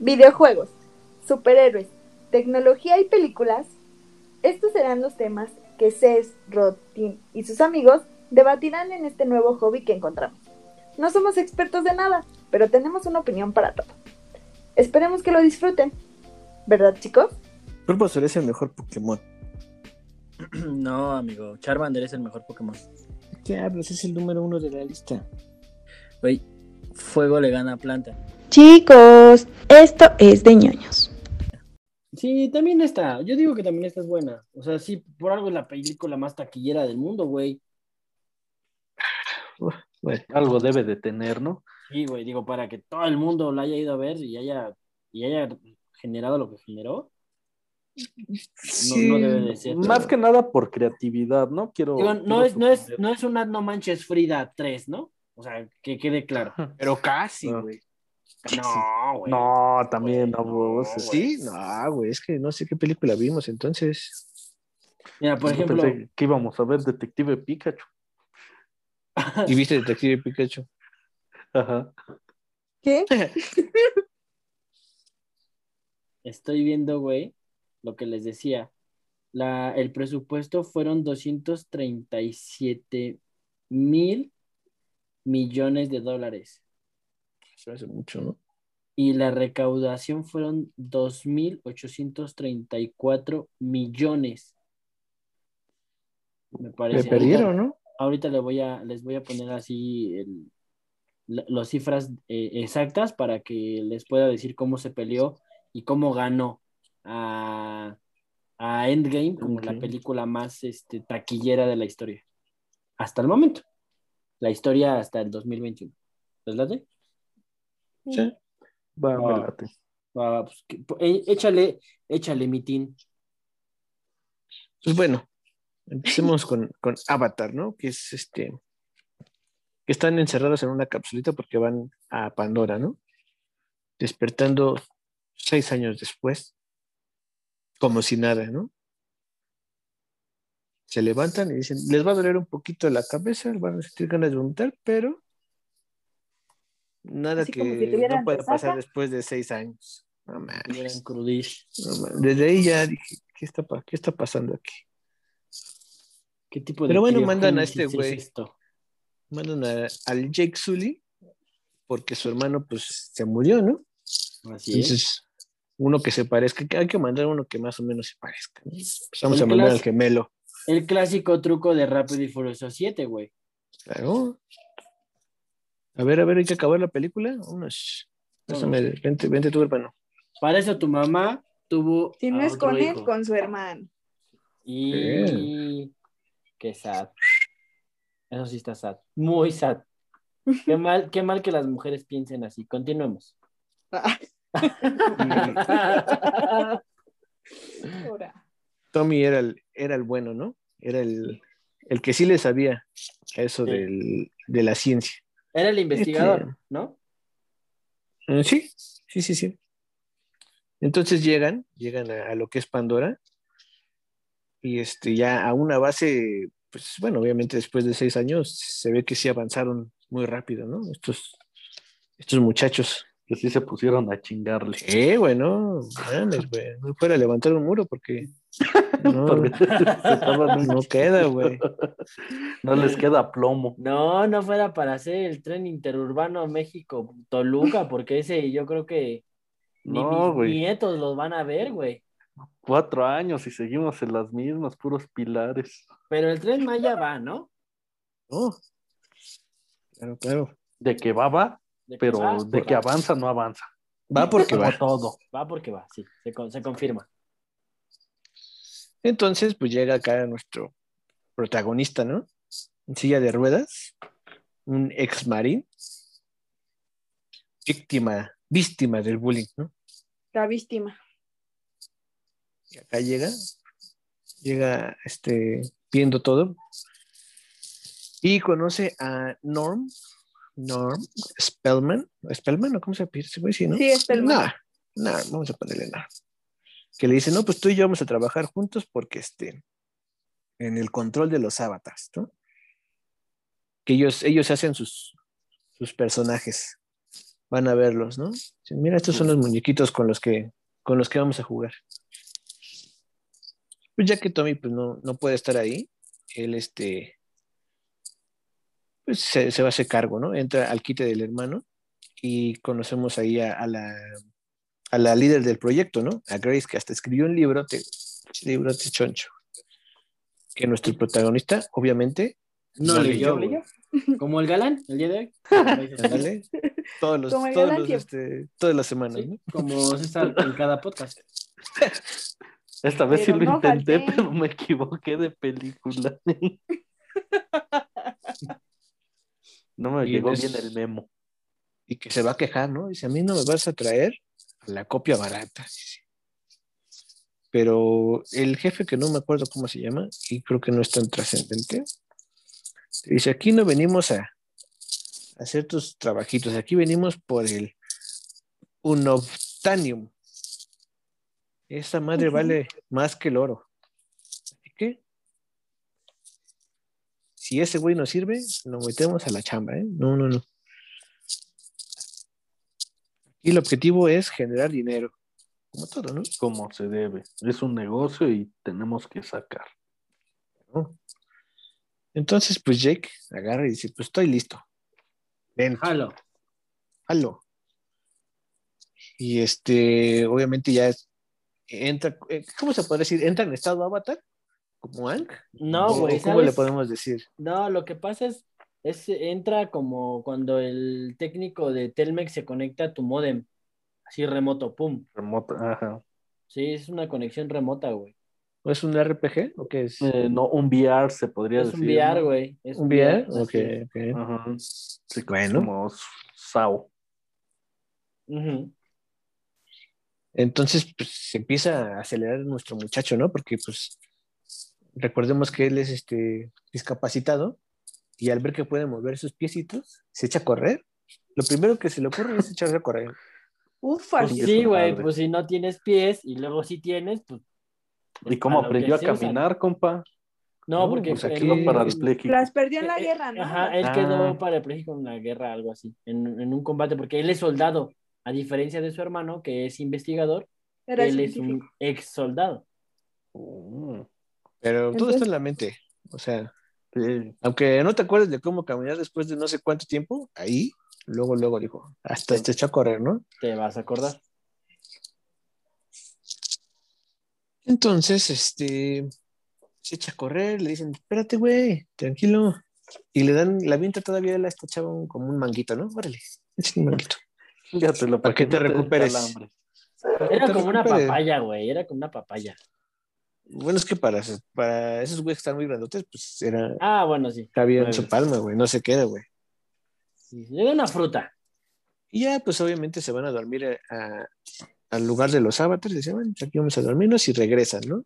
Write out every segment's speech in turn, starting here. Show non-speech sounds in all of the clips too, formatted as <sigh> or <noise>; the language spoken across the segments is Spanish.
videojuegos, superhéroes, tecnología y películas. Estos serán los temas que Cés, Rod, Tim y sus amigos debatirán en este nuevo hobby que encontramos. No somos expertos de nada, pero tenemos una opinión para todo. Esperemos que lo disfruten. ¿Verdad, chicos? Bulbasaur es el mejor Pokémon. <clears throat> No, amigo. Charmander es el mejor Pokémon. ¿Qué hablas? Es el número uno de la lista. Güey, fuego le gana a planta. Chicos, esto es de ñoños. Sí, también está. Yo digo que también esta es buena. O sea, sí, por algo es la película más taquillera del mundo, güey. Bueno, algo debe de tener, ¿no? Sí, güey, digo, para que todo el mundo la haya ido a ver y haya, y haya generado lo que generó. Sí, no debe de ser. Más que nada por creatividad, ¿no? Quiero. Digo, no, quiero es, no, es, no es una No Manches Frida 3, ¿no? O sea, que quede claro. Pero casi, No. güey. No, güey. No, también, no, Güey, vos, no, Sí, no, güey, es que no sé qué película vimos entonces. Mira, por Yo ejemplo, pensé que íbamos a ver Detective Pikachu. <laughs> ¿Y viste Detective Pikachu? Ajá. ¿Qué? <laughs> estoy viendo, güey, lo que les decía. La, el presupuesto fueron 237 mil millones de dólares. Se me hace mucho, ¿no? Y la recaudación fueron 2.834 millones. Me Me parece. perdieron, ¿no? Ahorita le voy a, les voy a poner así el- la- las cifras eh, exactas para que les pueda decir cómo se peleó y cómo ganó a, a Endgame como la película más este, taquillera de la historia. Hasta el momento. La historia hasta el 2021. ¿Les late? Sí. Va, me Ah. late. Va, pues, que- eh, échale, échale, mitín. Pues bueno, empecemos con, con Avatar, ¿no? Que es este. Que están encerrados en una capsulita porque van a Pandora, ¿no? Despertando seis años después, como si nada, ¿no? Se levantan y dicen, les va a doler un poquito la cabeza, van a sentir ganas de vomitar, pero nada Así que no pueda pasar después de seis años. No mames. No. Desde ahí ya dije, ¿qué está, qué está pasando aquí? ¿Qué tipo de Pero bueno, mandan a este güey. es esto? mandan a- al Jake Sully porque su hermano pues se murió, ¿no? Así es. Entonces, uno que se parezca, hay que mandar uno que más o menos se parezca. ¿no? Pues vamos El a mandar al gemelo, El clásico truco de Rápido y Furioso 7, güey. claro. A ver, a ver, hay que acabar la película. Unos. Pásame, vente, vente tu hermano. Para eso tu mamá tuvo. Si no a es otro con él, hijo. con su hermano. Y. Qué sad. Eso sí está sad. Muy sad. Qué mal, qué mal que las mujeres piensen así. Continuemos. Tommy era el, era el bueno, ¿no? Era el, el que sí le sabía a eso Sí. del- de la ciencia. Era el investigador, Este- ¿no? Eh, Sí, sí, sí, sí. Entonces llegan, llegan a, a lo que es Pandora y este ya a una base, pues bueno, obviamente después de seis años se ve que sí avanzaron muy rápido, ¿no? Estos, estos muchachos. Que sí se pusieron a chingarle. Eh, bueno, mames, güey, no fuera a levantar un muro porque <laughs> no, Porque se <laughs> estaban- no queda, güey. <laughs> No les queda plomo. No, no fuera para hacer el tren interurbano México-Toluca, porque ese yo creo que ni No, mis nietos los van a ver, güey. Cuatro años y seguimos en las mismas, puros pilares. Pero el tren Maya va, ¿no? No. Claro, claro. De que va, va, De pero de que va. avanza, no avanza. Va porque va. todo. Va porque va, sí, se, con- se confirma. Entonces, pues llega acá nuestro protagonista, ¿no? En silla de ruedas, un ex marín, víctima, víctima del bullying, ¿no? La víctima. Y acá llega, llega este, viendo todo y conoce a Norm, Norm Spellman, Spellman, ¿o cómo se pide ese güey? Sí, ¿no? Sí, Spellman. No, no, vamos a ponerle Norm. Que le dice, no, pues tú y yo vamos a trabajar juntos porque este, en el control de los avatars, ¿no? Que ellos, ellos hacen sus, sus personajes. Van a verlos, ¿no? Mira, estos son los muñequitos con los que, con los que vamos a jugar. Pues ya que Tommy pues, no, no puede estar ahí, él este, pues, se, se va a hacer cargo, ¿no? Entra al quite del hermano y conocemos ahí a, a la, a la líder del proyecto, ¿no? A Grace, que hasta escribió un libro, te, libro de choncho, que nuestro protagonista, obviamente, No, No leyó, leyó. Como el galán, el día de hoy. <laughs> ándale, todos los, todos galán los, este, todas las semanas, Sí, ¿no? como César <laughs> en cada podcast. Esta vez sí Pero lo no intenté, falté. pero me equivoqué de película. <laughs> No me Y llegó es- bien el memo. y que se va a quejar, ¿no? Dice, a mí no me vas a traer la copia barata. Pero el jefe, que no me acuerdo cómo se llama, y creo que no es tan trascendente, dice, aquí no venimos a, hacer tus trabajitos, aquí venimos por el unobtanium. Esa madre vale más que el oro. Así que, si ese güey nos sirve, lo metemos a la chamba, ¿eh? No, no, no. Y el objetivo es generar dinero, como todo, ¿no? Como se debe. Es un negocio y tenemos que sacar. ¿No? Entonces, pues Jake agarra y dice, pues estoy listo. Ven, Jalo. jalo. Y este, obviamente ya entra, eh, ¿cómo se puede decir? ¿Entra en estado avatar? ¿Como Ang? No, ¿O güey. ¿Cómo le podemos decir? No, lo que pasa es, es, entra como cuando el técnico de Telmex se conecta a tu modem, así remoto, pum. Remota, ajá. Sí, es una conexión remota, güey. ¿O es un RPG? ¿O qué es? Eh, no, un VR se podría Es decir. un VR, ¿no? güey. Es ¿Un VR? Ok, ok. Ajá. Sí, Bueno. Como SAO. Ujú. Entonces, pues se empieza a acelerar nuestro muchacho, ¿no? Porque, pues, recordemos que él es este discapacitado y al ver que puede mover sus piecitos, se echa a correr. Lo primero que se le ocurre es echarse a correr. Ufa, Pues sí, güey, pues si no tienes pies y luego sí tienes, pues. ¿Y es cómo aprendió a usan. caminar, compa? No, No, porque pues aquí- No las perdió en la Eh, guerra, ¿no? Ajá, él Ah. quedó parapléjico en la guerra, algo así, en, en un combate, porque él es soldado, a diferencia de su hermano, que es investigador, Era él es científico. un ex soldado. Mm, Pero todo está en la mente. O sea, sí. aunque no te acuerdes de cómo caminar después de no sé cuánto tiempo, ahí, luego, luego dijo, hasta se echó a correr, ¿no? Te vas a acordar. Entonces, este, se echa a correr, le dicen, espérate, güey, tranquilo. Y le dan, la vienta todavía la esta chava como un manguito, ¿no? Órale, échale un manguito. Fíjatelo Para que te no recuperes. Era te como una papaya, güey, era como una papaya. Bueno, es que para, para esos güeyes que están muy grandotes, pues era, Ah, bueno, sí. cabía en su palma, güey, no se queda, güey. Sí, Le da una fruta. Y ya, pues obviamente se van a dormir a- a- al lugar de los avatars, dicen, bueno, pues, aquí vamos a dormirnos y regresan, ¿no?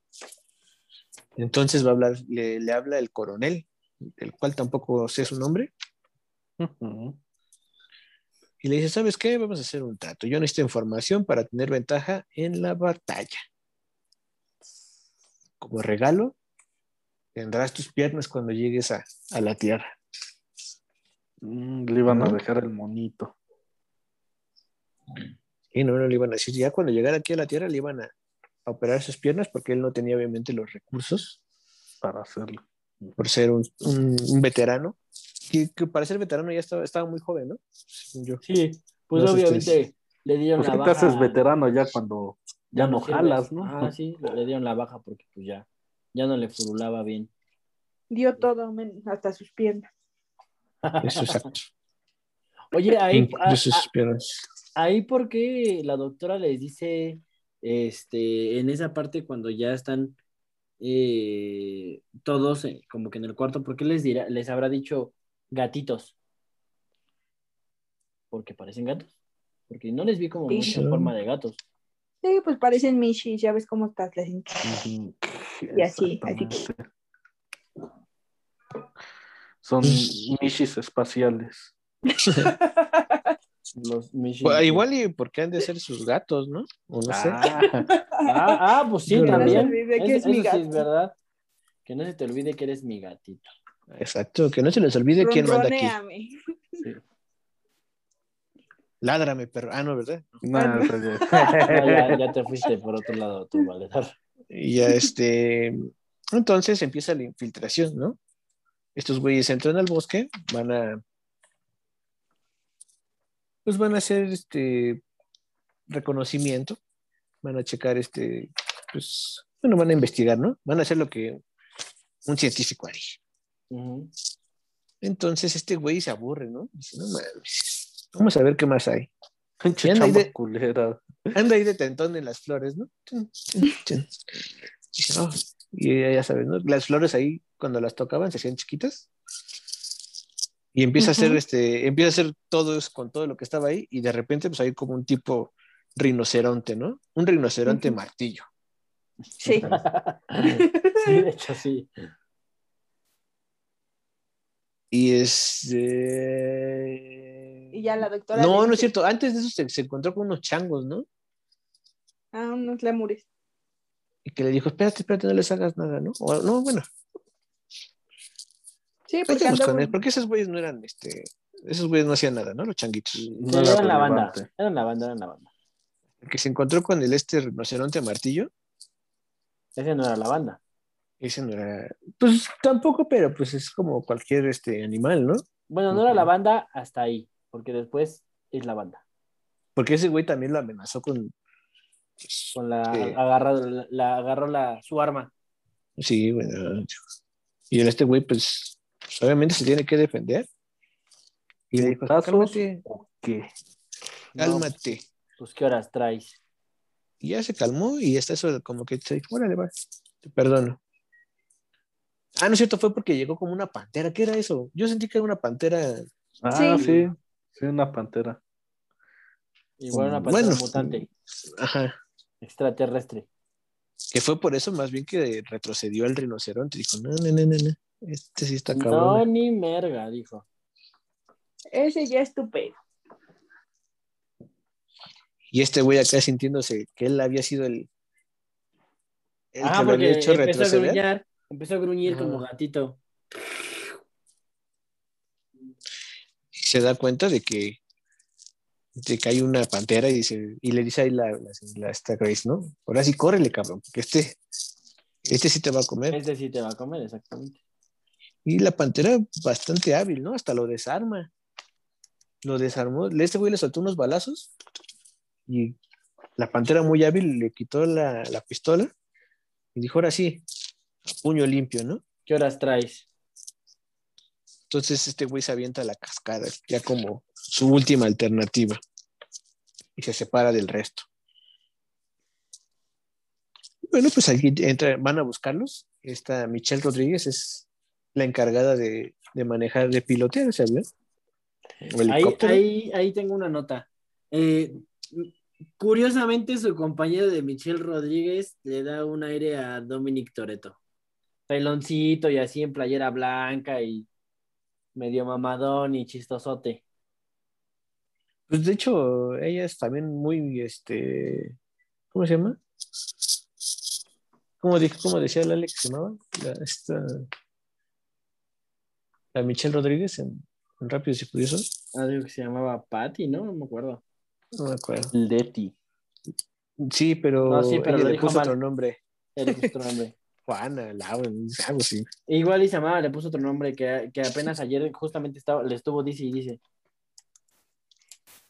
Entonces va a hablar, le, le habla el coronel, el cual tampoco sé su nombre, y le dice, ¿sabes qué? Vamos a hacer un trato. Yo necesito información para tener ventaja en la batalla. Como regalo, tendrás tus piernas cuando llegues a, a la tierra. Mm, Le iban a dejar el monito Y no, no le iban a decir, ya cuando llegara aquí a la tierra le iban a, a operar sus piernas porque él no tenía obviamente los recursos para hacerlo. por ser un, un- un veterano. Y que para ser veterano ya estaba, estaba muy joven, ¿no? Yo. Sí, pues No obviamente le dieron Pues la que te baja. haces veterano ya cuando ya no jalas, ¿no? Ah, sí, le dieron la baja porque pues ya, ya no le furulaba bien. Dio todo, men, hasta sus piernas. Eso es exacto. Oye, ahí, a- a- piernas. ahí por qué la doctora les dice, este, en esa parte cuando ya están eh, todos eh, como que en el cuarto, ¿por qué les dirá, les habrá dicho gatitos? Porque parecen gatos. Porque no les vi como Sí. mucha forma de gatos. Sí, pues parecen michis, ya ves cómo estás. les <laughs> Ujú. Y así, así que-. Son <laughs> mishis espaciales. <laughs> Los Pues, igual y porque han de ser sus gatos, ¿no? O no sé. Ah, Ah, ah, pues sí, Que no se también. olvide que es mi sí es gato. verdad. Que no se te olvide que eres mi gatito. Exacto, que no se les olvide quién manda aquí. Sí. Ládrame, perro. Ah, no, ¿verdad? No, Ah, no. No, <laughs> ya, ya <laughs> te fuiste por otro lado tú, Valedor. Y ya este. Entonces empieza la infiltración, ¿no? Estos güeyes entran al bosque, van a. Pues van a hacer este reconocimiento, van a checar este, pues, bueno, van a investigar, ¿no? Van a hacer lo que un científico haría. Entonces este güey se aburre, ¿no? Dice, no mames, vamos a ver qué más hay. Pinche anda ahí de- culera. Anda ahí de tentón en las flores, ¿no? "Oh", Y ya sabes, ¿no? Las flores ahí, cuando las tocaban, se hacían chiquitas. Y empieza a hacer este, empieza a hacer todo eso con todo lo que estaba ahí, y de repente, pues hay como un tipo rinoceronte, ¿no? Un rinoceronte martillo. Sí. Sí, de hecho sí. Y es. eh, Y ya la doctora. No, no es cierto. Antes de eso se, se encontró con unos changos, ¿no? Ah, unos lemures. Y que le dijo, espérate, espérate, no les hagas nada, ¿no? O- no, bueno, Sí, porque Métenos con él, porque esos güeyes no eran, este, esos güeyes no hacían nada, ¿no? Los changuitos. No Sí, eran la banda. Eran la banda, eran la banda. El que se encontró con el este rinoceronte martillo, Ese no era la banda. ese no era, pues tampoco, pero pues es como cualquier este animal, ¿no? Bueno, no era la banda hasta ahí, porque después es la banda. Porque ese güey también lo amenazó con, Con la, agarrado, la, la- agarró la, su arma. sí, bueno, y el este güey, pues, pues, obviamente se tiene que defender. Y le dijo, ¿Putazos cálmate, o qué? No, cálmate. pues, ¿qué horas traes? Y ya se calmó y está eso como que se dijo, órale, va, te perdono. Ah, no es cierto, fue porque llegó como una pantera. ¿Qué era eso? Yo sentí que era una pantera. Ah, Sí. sí. Sí, una pantera. Igual una pantera Bueno. mutante, Ajá. extraterrestre. Que fue por eso más bien que retrocedió al rinoceronte. Dijo, no, no, no, no, no. Este sí está No, cabrón. ni merga, dijo. Ese ya es tu pedo. Y este güey acá sintiéndose que él había sido el, el Ah, que lo había hecho empezó a retroceder. gruñar, empezó a gruñir como gatito. Y se da cuenta de que, de que hay una pantera y, dice, y le dice ahí la, la, la- esta Grace, ¿no? Ahora sí, córrele, cabrón, porque este, este sí te va a comer. Este sí te va a comer, exactamente. Y la pantera bastante hábil, ¿no? Hasta lo desarma. Lo desarmó. Este güey le soltó unos balazos y la pantera muy hábil le quitó la, la pistola y dijo, ahora sí, a puño limpio, ¿no? ¿Qué horas traes? Entonces este güey se avienta a la cascada, ya como su última alternativa. Y se separa del resto. Bueno, pues aquí entra, van a buscarlos. Esta Michelle Rodríguez es la encargada de, de manejar, de pilotear ese avión. Ahí, ahí, ahí tengo una nota. Eh, curiosamente, su compañero de Michelle Rodríguez le da un aire a Dominic Toretto. Peloncito y así en playera blanca y medio mamadón y chistosote. Pues de hecho, ella es también muy, este, ¿cómo se llama? ¿Cómo, dijo, cómo decía la Alex que se llamaba? La, esta, la Michelle Rodríguez en, en Rápidos y Furiosos. Ah, digo que se llamaba Patty, ¿no? No me acuerdo. No me acuerdo. Leti. Sí, pero, No, sí, pero ella le puso mal. otro nombre. Él puso otro nombre. <laughs> Juana, Laura, <laughs> algo así. Igual y se llamaba, le puso otro nombre que, que apenas ayer justamente estaba, le estuvo dice y dice.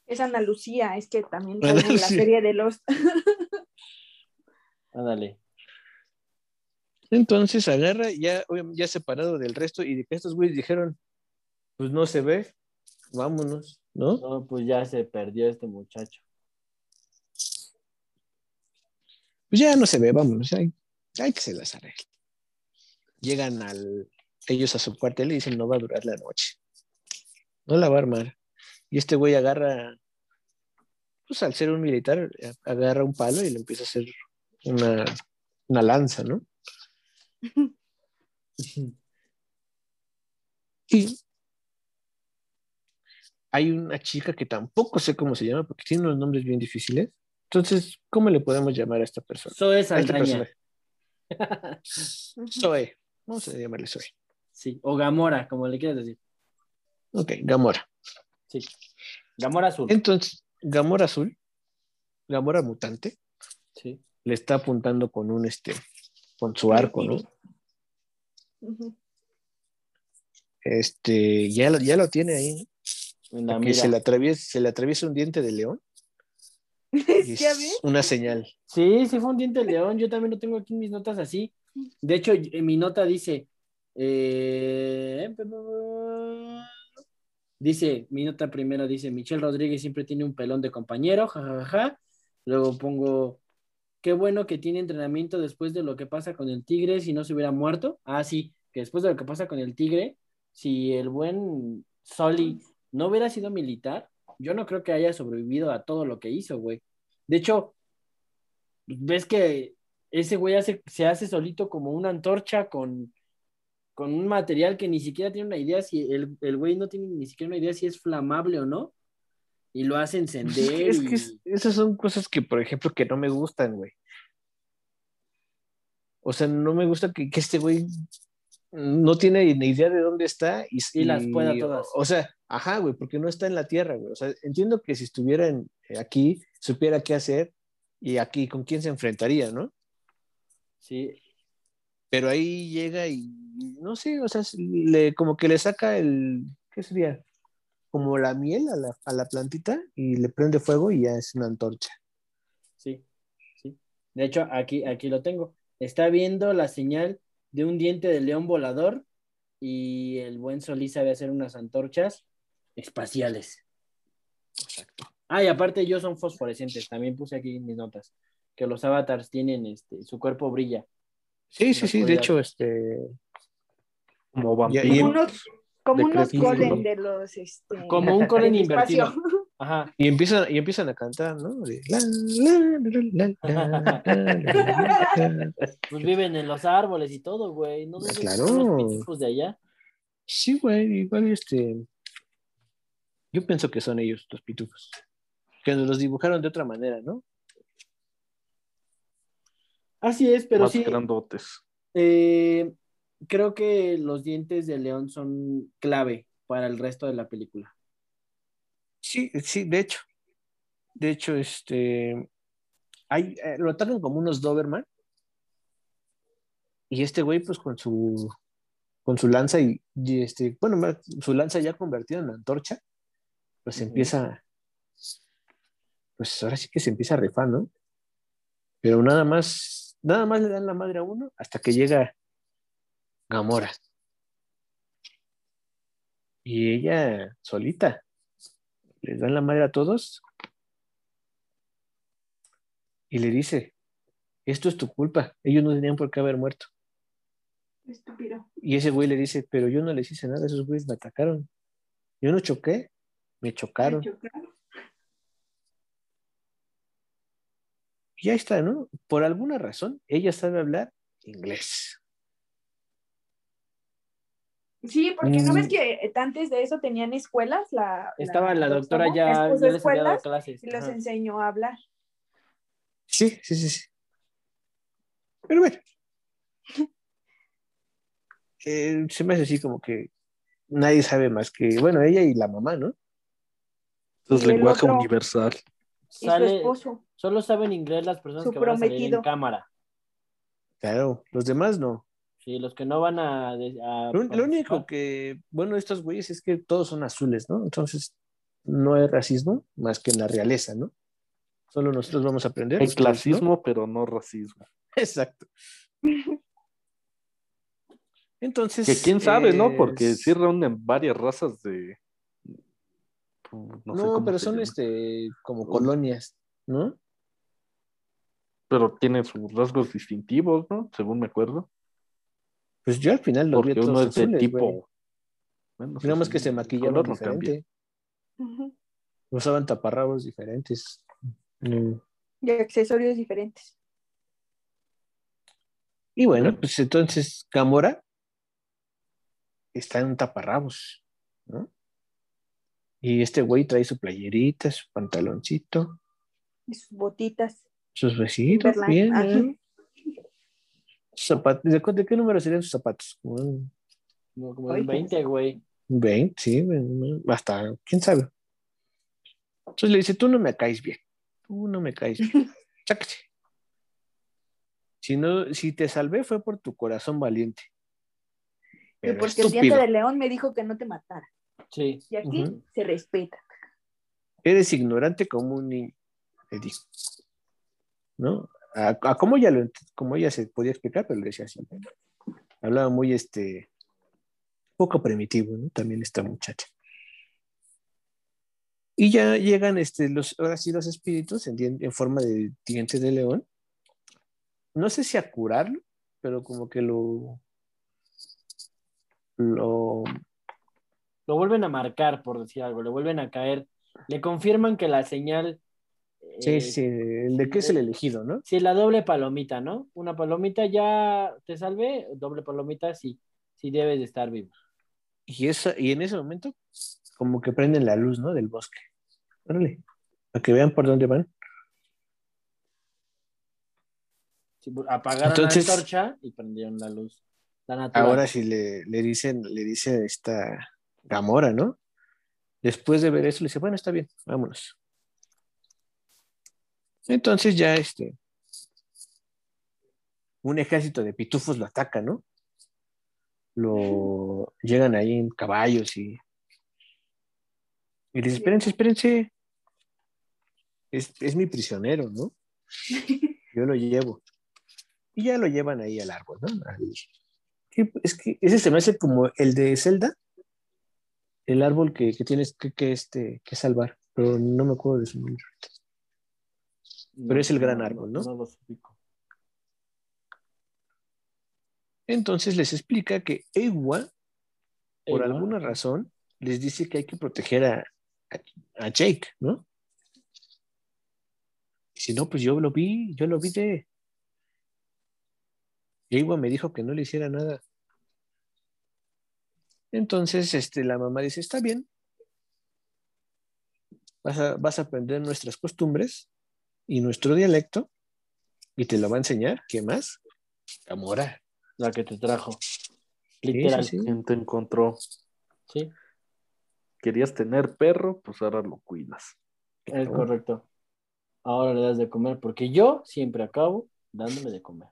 Es Ana Lucía, es que también sale en la serie de los. <laughs> Ándale. Entonces agarra, ya, ya separado del resto, y de que estos güeyes dijeron, pues no se ve, vámonos, ¿no? No, pues ya se perdió este muchacho. Pues ya no se ve, vámonos, hay, hay que se las arregle. Llegan al, ellos a su cuartel y dicen, no va a durar la noche. No la va a armar. Y este güey agarra, pues al ser un militar, agarra un palo y le empieza a hacer una, una lanza, ¿no? <laughs> Y hay una chica que tampoco sé cómo se llama porque tiene unos nombres bien difíciles. Entonces, ¿cómo le podemos llamar a esta persona? Zoe este Saldaña. personaje. Zoe. Vamos a llamarle Zoe. Sí, o Gamora, como le quieras decir. Ok, Gamora. Sí. Gamora Azul. Entonces, Gamora azul, Gamora mutante, Sí. le está apuntando con un este, con su arco, ¿no? Este, ya lo, ya lo tiene ahí, que mira. se le atraviesa, se le atraviesa un diente de león. <laughs> y ¿Ya es ves? una señal. Sí, sí fue un diente de león. Yo también lo tengo aquí en mis notas así. De hecho, en mi nota dice. eh, dice, mi nota primero dice: Michelle Rodríguez siempre tiene un pelón de compañero, jajaja. Luego pongo. Qué bueno que tiene entrenamiento después de lo que pasa con el tigre si no se hubiera muerto. Ah, sí, que después de lo que pasa con el tigre, si el buen Soli no hubiera sido militar, yo no creo que haya sobrevivido a todo lo que hizo, güey. De hecho, ves que ese güey hace- se hace solito como una antorcha con, con un material que ni siquiera tiene una idea si el, el güey no tiene ni siquiera una idea si es flamable o no. Y lo hace <laughs> encender. Es que es- esas son cosas que, por ejemplo, que no me gustan, güey. O sea, no me gusta que, que este güey no tiene ni idea de dónde está y, Y las pueda todas. O sea, ajá, güey, porque no está en la tierra, güey. O sea, entiendo que si estuviera en- eh, aquí, supiera qué hacer y aquí con quién se enfrentaría, ¿no? Sí, Pero ahí llega y no sé, o sea, le, como que le saca el, ¿qué sería? Como la miel a la, a la plantita y le prende fuego y ya es una antorcha. sí, sí. De hecho, aquí, aquí lo tengo. Está viendo la señal de un diente de león volador y el buen Solís sabe hacer unas antorchas espaciales. Exacto. Ah, y aparte ellos son fosforescentes, también puse aquí en mis notas, que los avatars tienen, este, su cuerpo brilla. Sí, sí, sí, de hecho, este, Como Ya, y- vampiro. Como unos, como de los. Este, Como un del invertido. espacio. Ajá. y empiezan, y empiezan a cantar, ¿no? De. Pues viven en los árboles y todo, güey. No Claro. son los de allá. Sí, güey, igual este. Yo pienso que son ellos, los pitufos. Que nos los dibujaron de otra manera, ¿no? Así es, pero más sí. grandotes. eh, creo que los dientes de león son clave para el resto de la película. Sí, sí, de hecho. De hecho, este. Hay, eh, lo atacan como unos Doberman. Y este güey, pues con su. Con su lanza y, y este. Bueno, su lanza ya convertida en antorcha. Pues empieza. Pues ahora sí que se empieza a rifar, ¿no? Pero nada más. Nada más le dan la madre a uno hasta que llega Gamora. Y ella solita les dan la madre a todos y le dice, esto es tu culpa, ellos no tenían por qué haber muerto. Estúpido. Y ese güey le dice, pero yo no les hice nada, esos güeyes me atacaron. Yo no choqué, me chocaron. Y ahí está, ¿no? Por alguna razón, ella sabe hablar inglés. Sí, porque no ves Mm. que antes de eso tenían escuelas. La, Estaba la doctora ¿cómo? ya, ya les había dado escuelas clases. y los Ajá. enseñó a hablar. Sí, sí, sí, sí. Pero bueno. Eh, se me hace así como que nadie sabe más que, bueno, ella y la mamá, ¿no? Es lenguaje otro- universal. Y su Sale, esposo. solo saben inglés las personas Su que van a salir en prometido. cámara. Claro, los demás no. Sí, los que no van a. a Lo, lo único que, bueno, estos güeyes es que todos son azules, ¿no? Entonces, no hay racismo más que en la realeza, ¿no? Solo nosotros vamos a aprender. Hay clasismo, pero no racismo. <laughs> Exacto. Entonces. Que quién sabe, ¿no? Porque sí reúnen varias razas de. No, No, sé cómo pero se son llama. este como colonias, ¿no? Pero tienen sus rasgos distintivos, ¿no? Según me acuerdo. Pues yo al final los vi Porque a uno es de azules, tipo. Bueno, Digamos si que se maquillaban no diferente. Usaban taparrabos diferentes. Mm. Y accesorios diferentes. Y bueno, pues entonces Gamora está en un taparrabos, ¿no? Y este güey trae su playerita, su pantaloncito, Y sus botitas. sus besitos, bien. ¿eh? Zapatos. ¿De, de qué número serían sus zapatos? Como un Como, el 20, güey. 20, sí, hasta, quién sabe. Entonces le dice, tú no me caes bien, tú no me caes bien, <laughs> cháquese. Si, no, si te salvé fue por tu corazón valiente. Y Pero porque el diente de león me dijo que no te matara. Sí. Y aquí se respeta. eres ignorante como un niño, le dijo. ¿No? A, a cómo ella lo como ella se podía explicar, pero le decía así. Hablaba muy este poco primitivo, ¿no? También esta muchacha. Y ya llegan este, los, ahora sí los espíritus en, en forma de dientes de león. No sé si a curarlo, pero como que lo, lo Lo vuelven a marcar, por decir algo, le vuelven a caer. Le confirman que la señal. sí, eh, sí, el de que es el elegido, ¿no? Sí, la doble palomita, ¿no? Una palomita ya te salvé, doble palomita sí, sí debes de estar vivo. Y, eso, y en ese momento, como que prenden la luz, ¿no? Del bosque. Órale, para que vean por dónde van. Sí, apagaron Entonces- la antorcha y prendieron la luz. La. Ahora sí le, le dicen, le dice esta Gamora, ¿no? Después de ver eso, le dice, bueno, está bien, vámonos. Entonces ya este, un ejército de pitufos lo ataca, ¿no? Lo llegan ahí en caballos y, y dice, espérense, espérense. Es, es mi prisionero, ¿no? <laughs> Yo lo llevo. Y ya lo llevan ahí al árbol, ¿no? Es que ese se me hace como el de Zelda, el árbol que, que tienes que, que, este, que salvar, pero no me acuerdo de su nombre. pero es el gran árbol, ¿no? No los ubico. Entonces les explica que Ewa, por Ewa. alguna razón, les dice que hay que proteger a, a, a Jake, ¿no? Y si no, pues yo lo vi, yo lo vi de... Ewa me dijo que no le hiciera nada. Entonces, este, la mamá dice, está bien. Vas a, vas a aprender nuestras costumbres y nuestro dialecto y te lo va a enseñar. ¿Qué más? Gamora. La que te trajo. Sí, Literal. sí, sí. ¿Quién te encontró? Sí, ¿Querías tener perro? Pues ahora lo cuidas. es correcto. Ahora le das de comer, porque yo siempre acabo dándole de comer.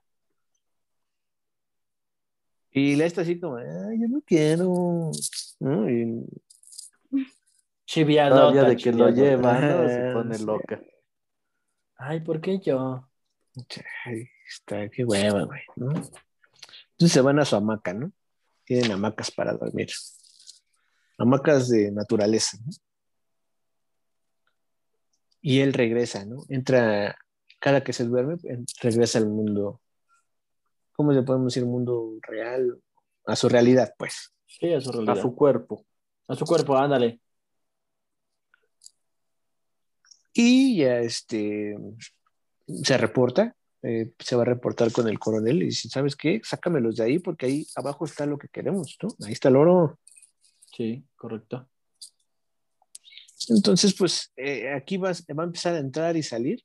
Y la está así como, "Ay, yo no quiero. ¿no? Y- Chiviadota. Todavía de que lo lleva, ¿no? Se pone loca. Ay, ¿por qué yo? Ay, está, qué hueva, güey, ¿no? Entonces se van a su hamaca, ¿no? Tienen hamacas para dormir. Hamacas de naturaleza, ¿no? Y él regresa, ¿no? Entra, cada que se duerme, regresa al mundo. ¿Cómo le podemos decir? Mundo real, a su realidad, pues. Sí, a su realidad. A su cuerpo. A su cuerpo, ándale. Y ya este se reporta, eh, se va a reportar con el coronel y dice, ¿sabes qué? Sácamelos de ahí porque ahí abajo está lo que queremos, ¿no? Ahí está el oro. Sí, correcto. Entonces, pues eh, aquí va, va a empezar a entrar y salir.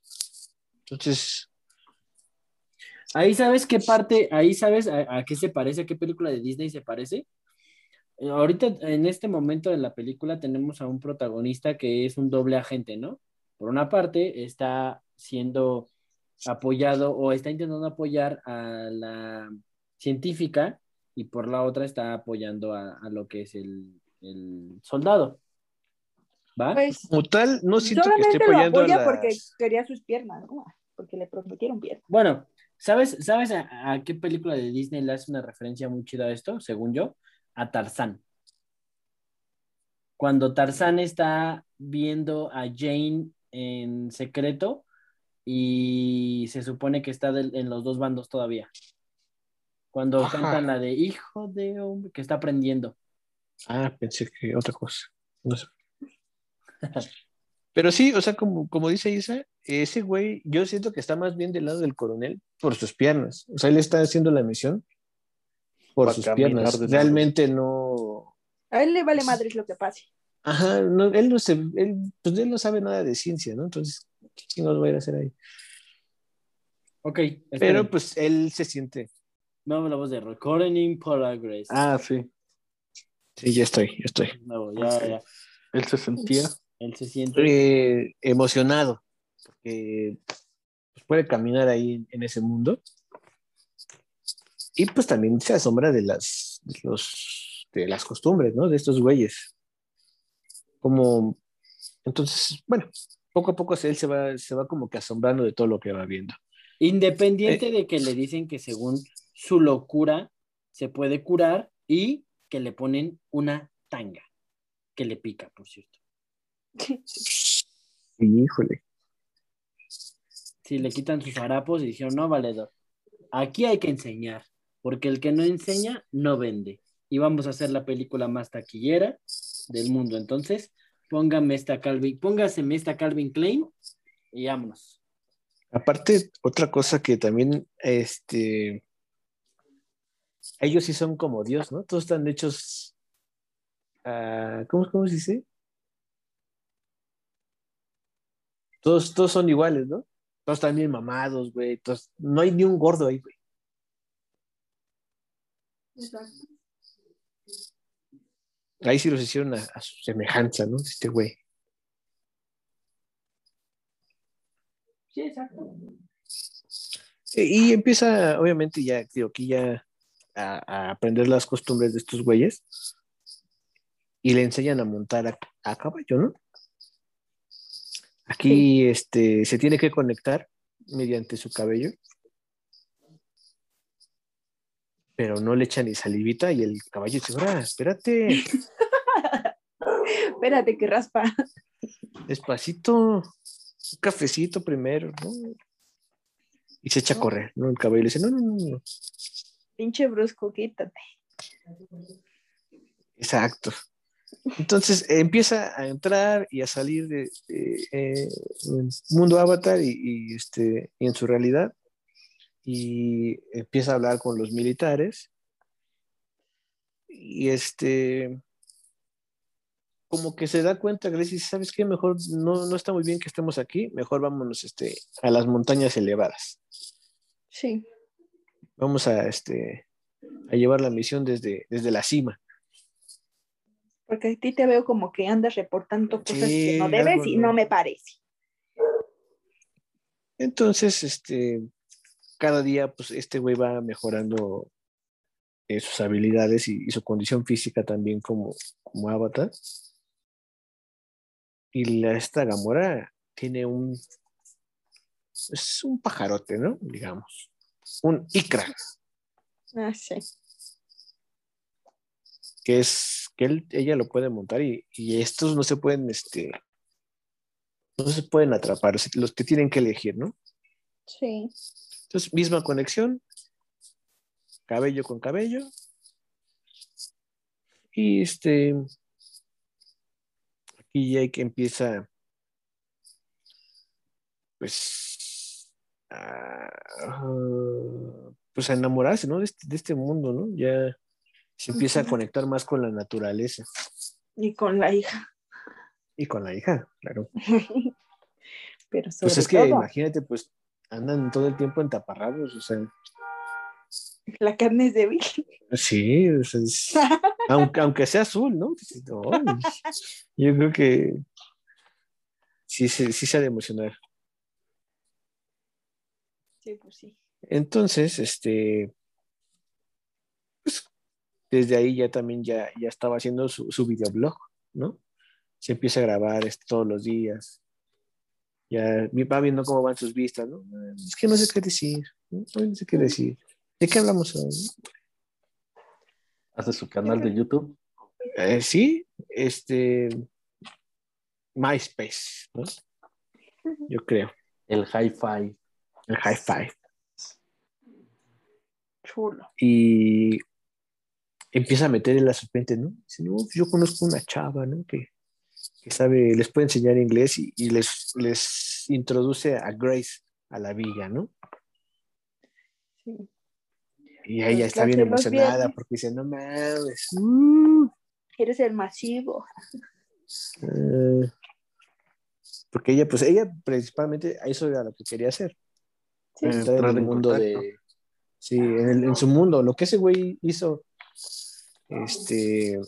Entonces, Ahí sabes qué parte, ahí sabes a, a qué se parece, a qué película de Disney se parece. Eh, Ahorita, en este momento de la película, tenemos a un protagonista que es un doble agente, ¿no? Por una parte, está siendo apoyado o está intentando apoyar a la científica y por la otra está apoyando a, a lo que es el, el soldado. ¿Va? Pues como tal, no siento que esté solamente lo apoyando a apoya las- porque quería sus piernas, ¿no? Porque le prometieron piernas. Bueno, ¿sabes, ¿sabes a, a qué película de Disney le hace una referencia muy chida a esto, según yo? A Tarzán. Cuando Tarzán está viendo a Jane en secreto y se supone que está en los dos bandos todavía. Cuando Ajá. cantan la de hijo de hombre, que está aprendiendo. Ah, pensé que otra cosa. No sé. Pero sí, o sea, como, como dice Isa, ese güey, yo siento que está más bien del lado del coronel por sus piernas. O sea, él está haciendo la misión por sus piernas. Realmente no. A él le vale madres lo que pase. Ajá, no, él no se, él, pues él no sabe nada de ciencia, ¿no? Entonces, ¿qué chingados va a ir a hacer ahí? Ok, Pero pues él se siente. Vamos la voz de Recording in Progress. Ah, sí. Sí, ya estoy, ya estoy. No, ya, ya. Él se sentía. Él se siente. eh, emocionado, porque puede caminar ahí en, en ese mundo. Y pues también se asombra de las, de los, de las costumbres, ¿no? De estos güeyes. Como, entonces, bueno, poco a poco él se va, se va como que asombrando de todo lo que va viendo. Independiente Eh. de que le dicen que según su locura se puede curar y que le ponen una tanga que le pica, por cierto. Híjole. Si le quitan sus harapos y dijeron, no, valedor, aquí hay que enseñar, porque el que no enseña no vende. Y vamos a hacer la película más taquillera del mundo. Entonces, póngame esta Calvin, póngaseme esta Calvin Klein y vámonos. Aparte, otra cosa que también, este, ellos sí son como Dios, ¿no? Todos están hechos, ah, ¿cómo, ¿cómo se dice? Todos, todos son iguales, ¿no? Todos están bien mamados, güey. Todos, no hay ni un gordo ahí, güey. Ahí sí los hicieron a, a su semejanza, ¿no? Este güey. Sí, exacto. E, Y empieza, obviamente, ya, digo, aquí ya a, a aprender las costumbres de estos güeyes y le enseñan a montar a, a caballo, ¿no? Aquí este, se tiene que conectar mediante su cabello, pero no le echan ni salivita y el caballo dice, ahora, espérate, <laughs> Espérate que raspa. despacito, un cafecito primero, ¿no? Y se echa a correr, ¿no? El caballo le dice, no, no, no, no. Pinche brusco, quítate. Exacto. Entonces eh, empieza a entrar y a salir de, eh, el mundo avatar y, y, este, y en su realidad y empieza a hablar con los militares y este como que se da cuenta Gracie, ¿sabes qué? Mejor no, no está muy bien que estemos aquí, mejor vámonos este, a las montañas elevadas. Sí. Vamos a, este, a llevar la misión desde, desde la cima. Porque a ti te veo como que andas reportando cosas Sí, que no debes algo y no. me parece. Entonces, este, cada día, pues, este güey va mejorando eh, sus habilidades y, y su condición física también como, como avatar. Y la, esta Gamora tiene un, es un pajarote, ¿no? Digamos, un Ikra, Ah, sí. Que es, que él, ella lo puede montar y, y estos no se pueden, este, no se pueden atrapar, los que tienen que elegir, ¿no? Sí. Entonces, misma conexión, cabello con cabello. Y este, aquí que empieza, pues, a, pues a enamorarse, ¿no? De este, de este mundo, ¿no? Ya se empieza a conectar más con la naturaleza Y con la hija. y con la hija, claro. <laughs> Pero sobre Pues es que todo, imagínate, pues andan todo el tiempo en taparrabos, o sea, la carne es débil. Sí, o sea, es- <laughs> aunque, aunque sea azul, ¿no? Dices, "No, yo creo que sí, se- sí se ha de emocionar. Sí, pues sí. Entonces, este, pues, desde ahí ya también ya, ya estaba haciendo su, su videoblog, ¿no? Se empieza a grabar este, todos los días. Ya va viendo cómo van sus vistas, ¿no? Es que no sé qué decir, ¿no? No sé qué decir. ¿De qué hablamos hoy? Hace su canal de YouTube. Eh, sí, este MySpace, ¿no? Yo creo, El hi-fi. el high five. Chulo. Y empieza a meter en la serpiente, ¿no? Dice, no, pues yo conozco una chava, ¿no? Que, que sabe, les puede enseñar inglés y, y les, les introduce a Grace a la villa, ¿no? Sí. Y ella está bien emocionada porque dice, no mames. uh". Eres el masivo. Eh, porque ella, pues ella principalmente, eso era lo que quería hacer. Sí. entrar en el mundo contacto. de. Sí, en, el- en su mundo. Lo que ese güey hizo, este,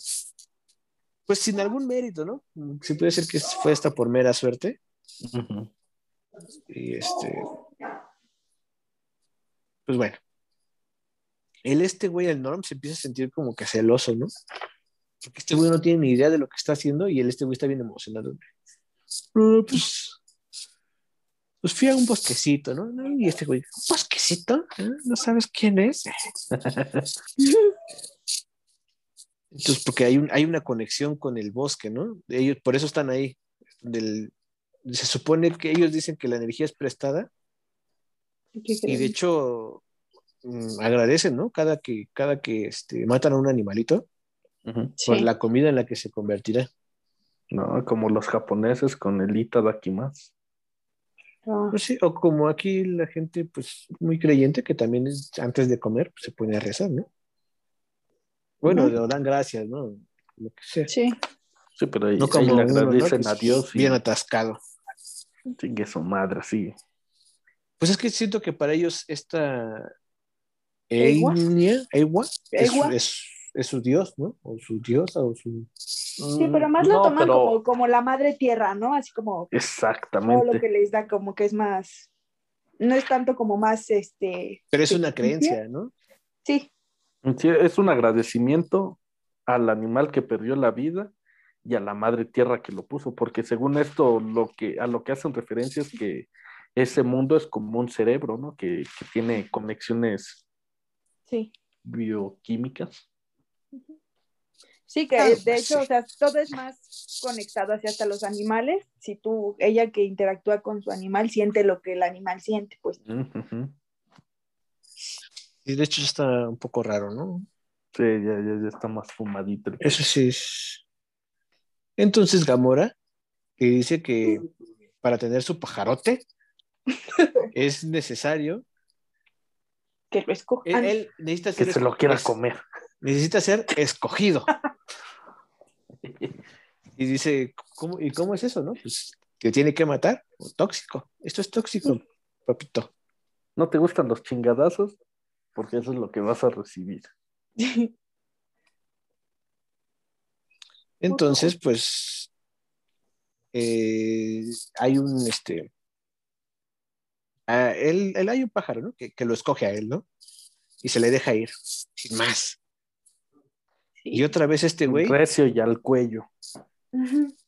pues sin algún mérito, ¿no? Se puede decir que fue hasta por mera suerte. Y este. Pues bueno. El este güey, el Norm, se empieza a sentir como que celoso, ¿no? Porque este güey no tiene ni idea de lo que está haciendo y el este güey está bien emocionado. "Ah, pues, pues fui a un bosquecito, ¿no? Y este güey, ¿un bosquecito? ¿Eh? ¿No sabes quién es? <laughs> Entonces, porque hay, un, hay una conexión con el bosque, ¿no? Ellos, por eso están ahí. Del, se supone que ellos dicen que la energía es prestada y de hecho mm, agradecen, ¿no? Cada que, cada que este, matan a un animalito por la comida en la que se convertirá. No, como los japoneses con el itadakimasu. Ah, Pues sí, o como aquí la gente, pues, muy creyente, que también es- antes de comer, pues, se pone a rezar, ¿no? Bueno, le dan gracias, ¿no? Lo que sea. sí. Sí, pero ahí, No ahí como le uno, ¿no? agradecen a Dios y Bien atascado. chingue su madre, sí. Pues es que siento que para ellos esta ¿Ewa? Ewa, es, es- es su dios, ¿no? O su diosa, o su... Sí, pero más lo No, toman pero- como, como la madre tierra, ¿no? Así como todo lo Exactamente. que les da, como que es más. No es tanto como más este. Pero es una creencia, ¿no? Sí, Sí, es un agradecimiento al animal que perdió la vida y a la madre tierra que lo puso, porque según esto, lo que, a lo que hacen referencia es que ese mundo es como un cerebro, ¿no? Que, que tiene conexiones sí. bioquímicas. Sí, que de hecho, o sea, todo es más conectado hacia hasta los animales. Si tú, ella que interactúa con su animal, siente lo que el animal siente, pues. Y de hecho está un poco raro, ¿no? Sí, ya, ya, ya está más fumadito. Eso sí es... Entonces Gamora, que dice que para tener su pajarote <laughs> es necesario, Que lo escojan. él, él necesita Que se lo quiera es- comer. necesita ser escogido. <laughs> Y dice, ¿cómo, ¿y cómo es eso, no? Pues que tiene que matar, tóxico. Esto es tóxico, papito. ¿No te gustan los chingadazos? Porque eso es lo que vas a recibir. Entonces, pues, eh, hay un, este, ah, él, él hay un pájaro, ¿no? Que, que lo escoge a él, ¿no? Y se le deja ir, sin más. Sí. Y otra vez este güey, Recio y al cuello.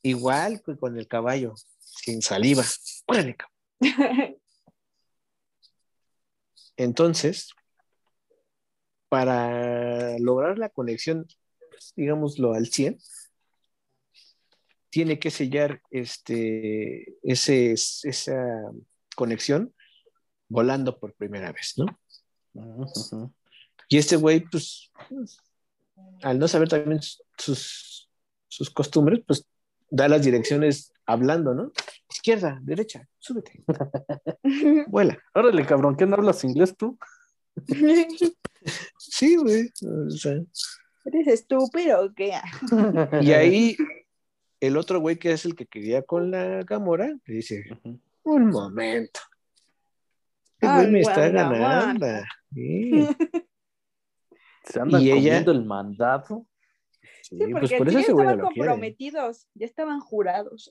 Igual que con el caballo, sin saliva. <laughs> Entonces, para lograr la conexión, digámoslo al 100, tiene que sellar este, ese, esa conexión volando por primera vez, ¿no? Y este güey, pues, al no saber también sus, sus costumbres, pues da las direcciones hablando, ¿no? Izquierda, derecha, súbete, <laughs> vuela. Órale, cabrón, ¿qué no hablas inglés tú? Sí, güey. o sea, ¿Eres estúpido o qué? y ahí el otro güey que es el que quería con la Gamora, le dice, un momento. Este Ay, güey me está ganando. Sí, Se andan Y ella- comiendo el mandado. sí, Sí, pues porque por sí eso ya estaban comprometidos, ya estaban jurados,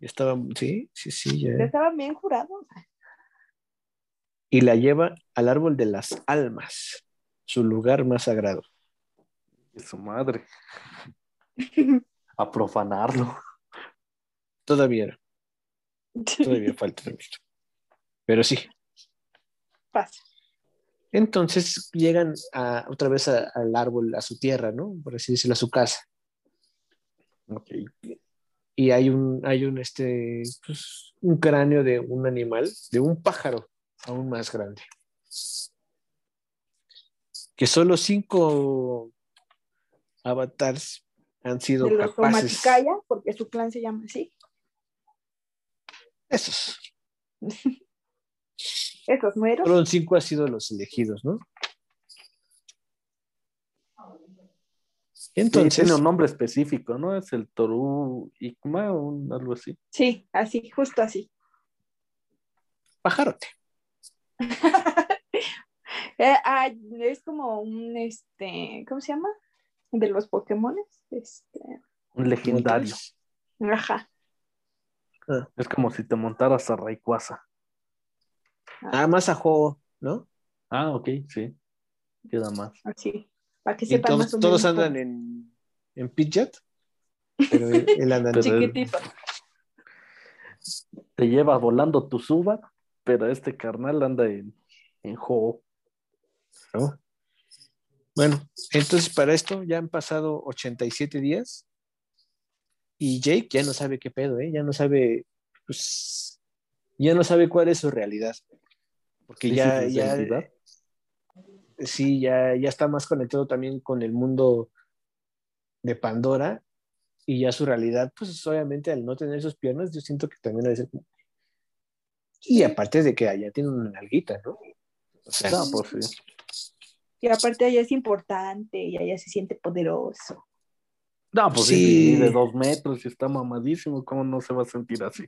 Ya estaba, sí, sí, sí, ya. ya estaban bien jurados. Y la lleva al árbol de las almas, su lugar más sagrado. De su madre. <laughs> A profanarlo. Todavía, <laughs> todavía falta. Pero sí. Pasa. Entonces llegan a, otra vez a- al árbol, a su tierra, ¿no? Por así decirlo, a su casa. Ok. Y hay un, hay un, este, pues, un cráneo de un animal, de un pájaro aún más grande. Que solo cinco avatars han sido De los capaces. Porque su clan se llama así. Esos. <laughs> Esos mueros. Fueron cinco han sido los elegidos, ¿no? Sí, Entonces, tiene un nombre específico, ¿no? Es el Toru Ikma o un- algo así. Sí, así, justo así. pajarote. <laughs> Eh, ah, es como un, este, ¿cómo se llama? De los Pokémones. Este, Un legendario. Ajá. Es como si te montaras a Rayquaza. Ah, más a juego, ¿no? Ah, ok, sí. Queda más. Así. Para que Y sepan todos, más o todos menos andan en, en Pidgeot, pero <laughs> él, él anda en Pero- chiquitito. Te lleva volando tu suba, pero este carnal anda en, en juego. ¿no? Bueno, entonces para esto ya han pasado 87 días y Jake ya no sabe qué pedo, ¿eh? Ya no sabe, pues, ya no sabe cuál es su realidad. Porque ¿Dice ya, su ya, sí, ya, ya está más conectado también con el mundo de Pandora y ya su realidad, pues obviamente al no tener sus piernas, yo siento que también ser como... Y aparte de que allá tiene una nalguita, ¿no? O sea, No, sí. Y aparte allá es importante y allá se siente poderoso. No, pues Sí. de dos metros y está mamadísimo, ¿cómo no se va a sentir así?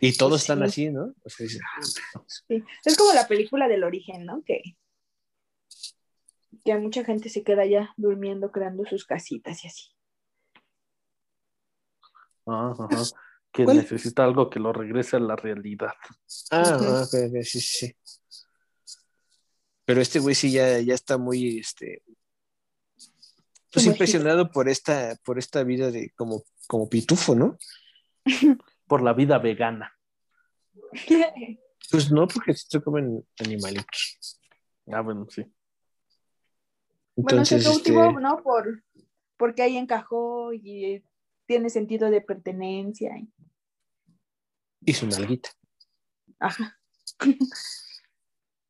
y todos Pues están sí. así, ¿no? O sea, dices, ah, Sí. Es como la película del origen, ¿no? Que, que mucha gente se queda allá durmiendo, creando sus casitas y así. Ah, ajá. Que ¿Cuál? necesita algo que lo regrese a la realidad. Ah, Ujú. ah, ok, ok, sí, sí, sí. Pero este güey sí ya, ya está muy, este, pues impresionado por esta, por esta vida de como, como pitufo, ¿no? <laughs> Por la vida vegana. Pues no, porque se comen animalitos. Ah, bueno, sí. bueno, se Entonces, este, ¿no? Por, porque ahí encajó y tiene sentido de pertenencia. y- y su nalguita. Ajá.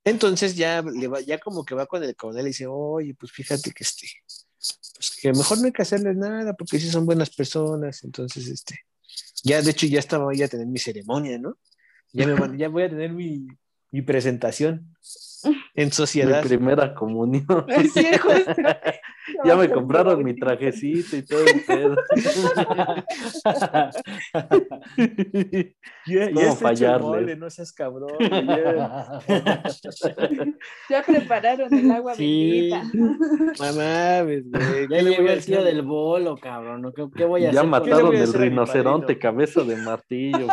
Entonces ya le va, ya como que va con el coronel y dice, oye, pues fíjate que este, pues que mejor no hay que hacerles nada, porque sí son buenas personas. Entonces, este, ya de hecho ya estaba voy a tener mi ceremonia, ¿no? Ya me <laughs> van- ya voy a tener mi, mi presentación <laughs> en Mi sociedad. primera comunión. <laughs> Sí, justo. Ya me compraron mi trajecito y todo el pedo. <laughs> Ya, ¿Cómo ya mole, no seas cabrón. ya. <laughs> Ya prepararon el agua Sí. bendita. No mames, güey. <laughs> Ya ¿qué le voy llegó a el tío hacer? del bolo, cabrón. ¿no? ¿Qué, qué voy a Ya hacer? con mataron el rinoceronte, cabeza de martillo.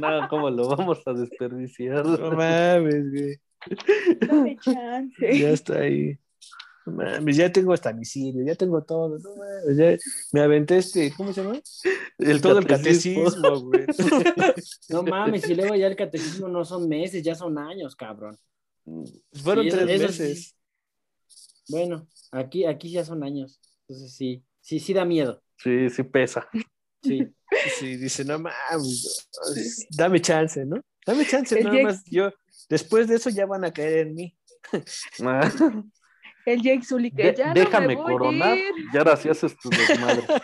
no, ¿cómo lo vamos a desperdiciar? No mames, güey. Dame chance. Ya está ahí. No mames, ya tengo hasta mi Sirio, ya tengo todo. No mames, ya me aventé este, ¿cómo se llama? El todo el catecismo. güey. <laughs> No mames, y luego ya el catecismo no son meses, ya son años, cabrón. Fueron Sí, eso- tres eso meses. Bueno, aquí, aquí ya son años. Entonces sí, sí, sí da miedo. Sí, sí pesa. Sí. Sí, dice, no mames, dame chance, ¿no? Dame chance, El nada más. Yo, después de eso ya van a caer en mí. El Jake Sully que de- ya no déjame me voy a coronar ir. y ahora sí haces tu desmadre. <laughs>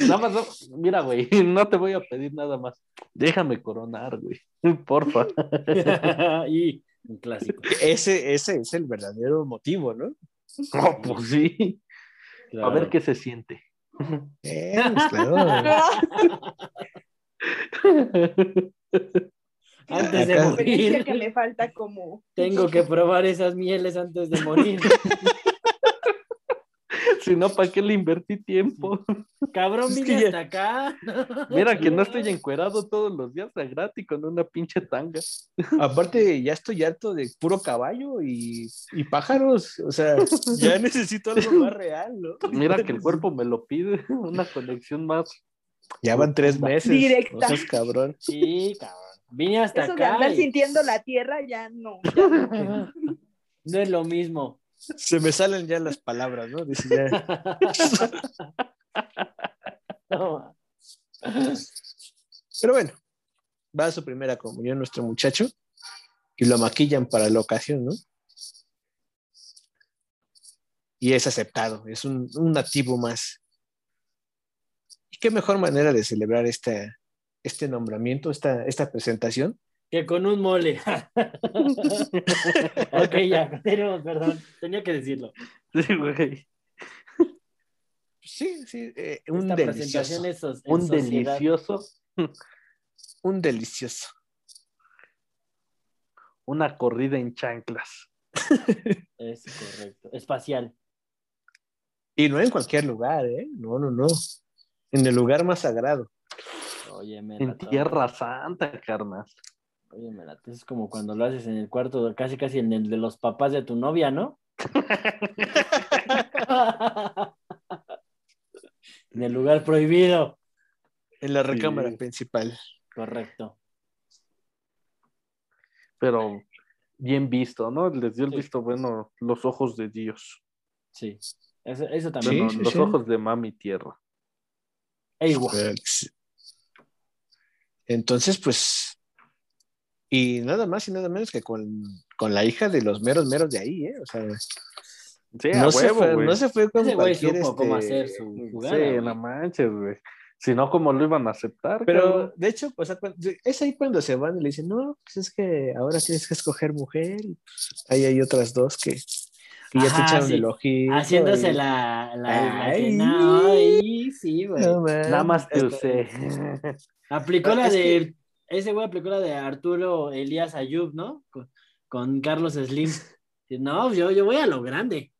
Nada más, no- mira, güey, <laughs> no te voy a pedir nada más. Déjame coronar, güey. <laughs> Porfa. y un clásico. Ese, ese es el verdadero motivo, ¿no? Oh, pues sí. A ver qué se siente. Eh, pues, claro. Antes de Acá- morir, que me falta como tengo que probar esas mieles antes de morir. <laughs> si no, ¿para qué le invertí tiempo? Cabrón, Es vine que hasta acá. <laughs> Mira que no estoy encuerado todos los días de gratis con una pinche tanga. <laughs> Aparte, ya estoy harto de puro caballo y, y pájaros. O sea, ya necesito algo más real, ¿no? Mira que el cuerpo me lo pide, una conexión más. Ya van tres meses. Directa. Cabrón. Sí, cabrón. Vine hasta eso de acá. andar y sintiendo la tierra ya no. <laughs> ya no. No es lo mismo. Se me salen ya las palabras, ¿no? Dice ya. <laughs> No. Pero bueno, va a su primera comunión nuestro muchacho y lo maquillan para la ocasión, ¿no? Y es aceptado, es un, un nativo más. ¿Y qué mejor manera de celebrar esta, este nombramiento, esta, esta presentación? Que con un mole. <laughs> ok, ya, perdón. Tenía que decirlo. Sí, güey. Sí, sí, eh, un Esta delicioso. Un delicioso, Un delicioso. una corrida en chanclas. Es correcto. Espacial. Y no en cualquier lugar, ¿eh? No, no, no. En el lugar más sagrado. Oye, me En Tierra Santa, carnal. Oye, me late. Es como cuando lo haces en el cuarto, casi casi en el de los papás de tu novia, ¿no? <laughs> en el lugar prohibido. En la recámara Sí. principal. Correcto. Pero bien visto, ¿no? Les dio el Sí. visto bueno los ojos de Dios. Sí. Eso, eso también. Bueno, Sí, los sí. ojos de mami tierra. Ey, guau. Entonces, pues. Y nada más y nada menos que con, con la hija de los meros meros de ahí, ¿eh? O sea, Sí, a no, se huevo, fue, güey. no se fue con Ese güey cualquier. supo cómo este, hacer su jugada. Sí, güey. no manches, güey. Si no, ¿cómo lo iban a aceptar? Pero cabrón? de hecho, o sea, cuando- es ahí cuando se van y le dicen, no, pues es que ahora tienes que escoger mujer. Pues ahí hay otras dos que, que ya te Ajá, echaron sí. el ojito. Haciéndose y- la, la, la que Ay. no, ay, sí, güey. No. Nada más te usé. <laughs> Aplicó la Es de. Ese güey aplicó la de Arturo Elías Ayub, ¿no? Con, con Carlos Slim. No, yo, yo voy a lo grande.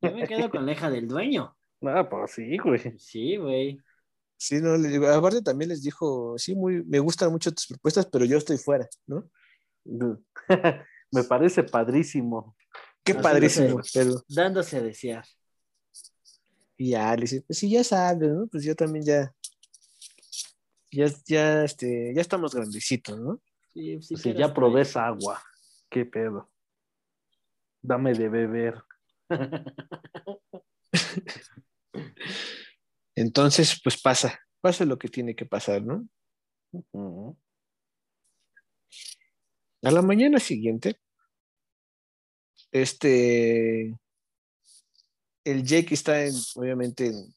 Yo me quedo con la hija del dueño. <laughs> Ah, pues sí, güey. Sí, güey. Sí, no, le digo, aparte también les dijo, sí, muy, me gustan mucho tus propuestas, pero yo estoy fuera, ¿no? <laughs> Me parece padrísimo. Qué padrísimo, pero Dándose a desear. y ya le dice, pues sí, ya sabes, ¿no? Pues yo también ya, ya, ya, este, ya estamos grandecitos, ¿no? Sí, sí si que ya eres probé esa agua. ¿Qué pedo? Dame de beber. <laughs> Entonces, pues pasa, pasa lo que tiene que pasar, ¿no? Ujú. A la mañana siguiente, este, el Jake está en, obviamente en,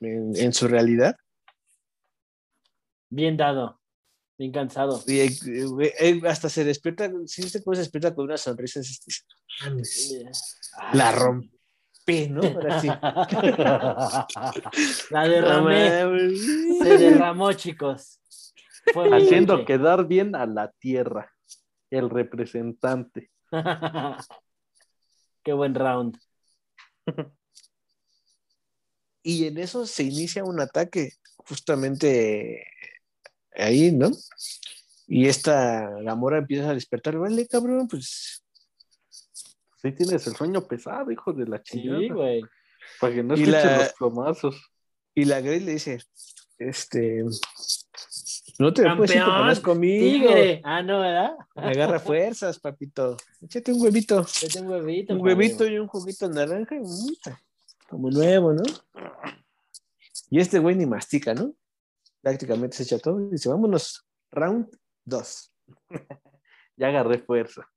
en- en su realidad. Bien dado. Bien cansado. Y eh, güey, eh, hasta se despierta, sí, se se despierta con una sonrisa. así, dice, "Mames, La rompí, ¿no? Ahora sí. <laughs> La derramé. No. Se derramó, chicos. Fue Haciendo quedar bien a la tierra. El representante. <laughs> Qué buen round. Y en eso se inicia un ataque, justamente ahí, ¿no? Y esta Gamora empieza a despertar, vale, cabrón, pues. Sí tienes el sueño pesado, hijo de la Sí, chingada. güey. Para que no escuchen la- los plomazos. Y la Grace le dice, este. No te puedes ir Campeón, comido. tigre. Ah, no, ¿verdad? Me agarra fuerzas, papito. Échate un huevito. Tengo un huevito. Un huevito y un juguito naranja. y Como nuevo, ¿no? Y este güey ni mastica, ¿no? Prácticamente se echa todo y dice, vámonos, round 2. <laughs> Ya agarré fuerza.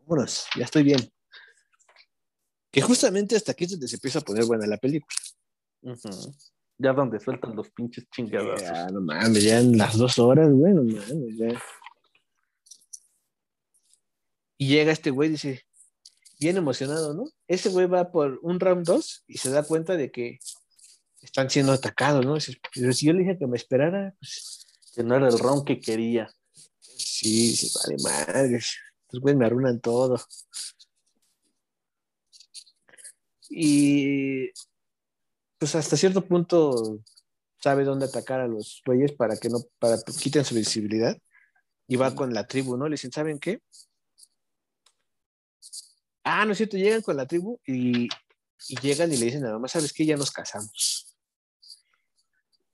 Vámonos, ya estoy bien. Que justamente hasta aquí es donde se empieza a poner buena la película. Ujú. Ya donde sueltan los pinches chingadas. Ya, no mames, ya en las dos horas, güey, no mames, ya. Y llega este güey, dice, bien emocionado, ¿no? Ese güey va por un round 2 y se da cuenta de que están siendo atacados, ¿no? Dice, pero si yo le dije que me esperara, pues Que no era el round que quería. sí, sí, vale madre. Estos güeyes me arruinan todo. Y pues hasta cierto punto sabe dónde atacar a los güeyes para que no, para que quiten su visibilidad. Y va con la tribu, ¿no? Le dicen, ¿saben qué? Ah, no es cierto, llegan con la tribu y, y llegan y le dicen a la mamá, ¿sabes qué? Ya nos casamos.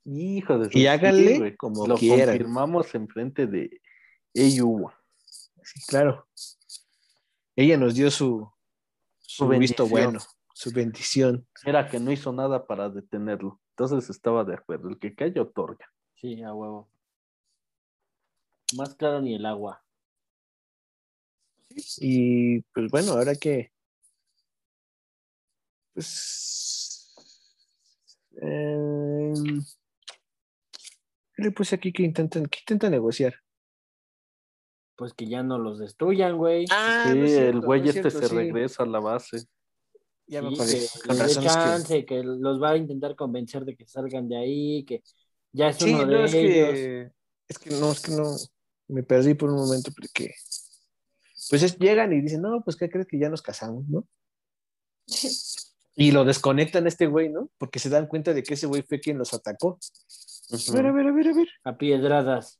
Hijo de Y háganle güey. como Lo quieran. confirmamos enfrente de Eyua. Sí, claro. Ella nos dio su, su, Su visto bueno, su bendición. Era que no hizo nada para detenerlo. Entonces estaba de acuerdo. El que calla otorga. Sí, a huevo. Más claro ni el agua. Y pues bueno, ahora que. Pues. eh, ¿Qué le puse aquí que intentan, que intentan negociar? Pues que ya no los destruyan, güey. Ah, sí, no es cierto, el güey no es este cierto, se sí. regresa a la base. Ya me Sí, que chance, que... los va a intentar convencer de que salgan de ahí, que ya es Sí, uno no, de es ellos. que. Es que no, es que no. Me perdí por un momento porque. Pues es- llegan y dicen, no, pues ¿qué crees que ya nos casamos, no? Y lo desconectan a este güey, ¿no? Porque se dan cuenta de que ese güey fue quien los atacó. A ver, a ver, a ver, a ver. A piedradas.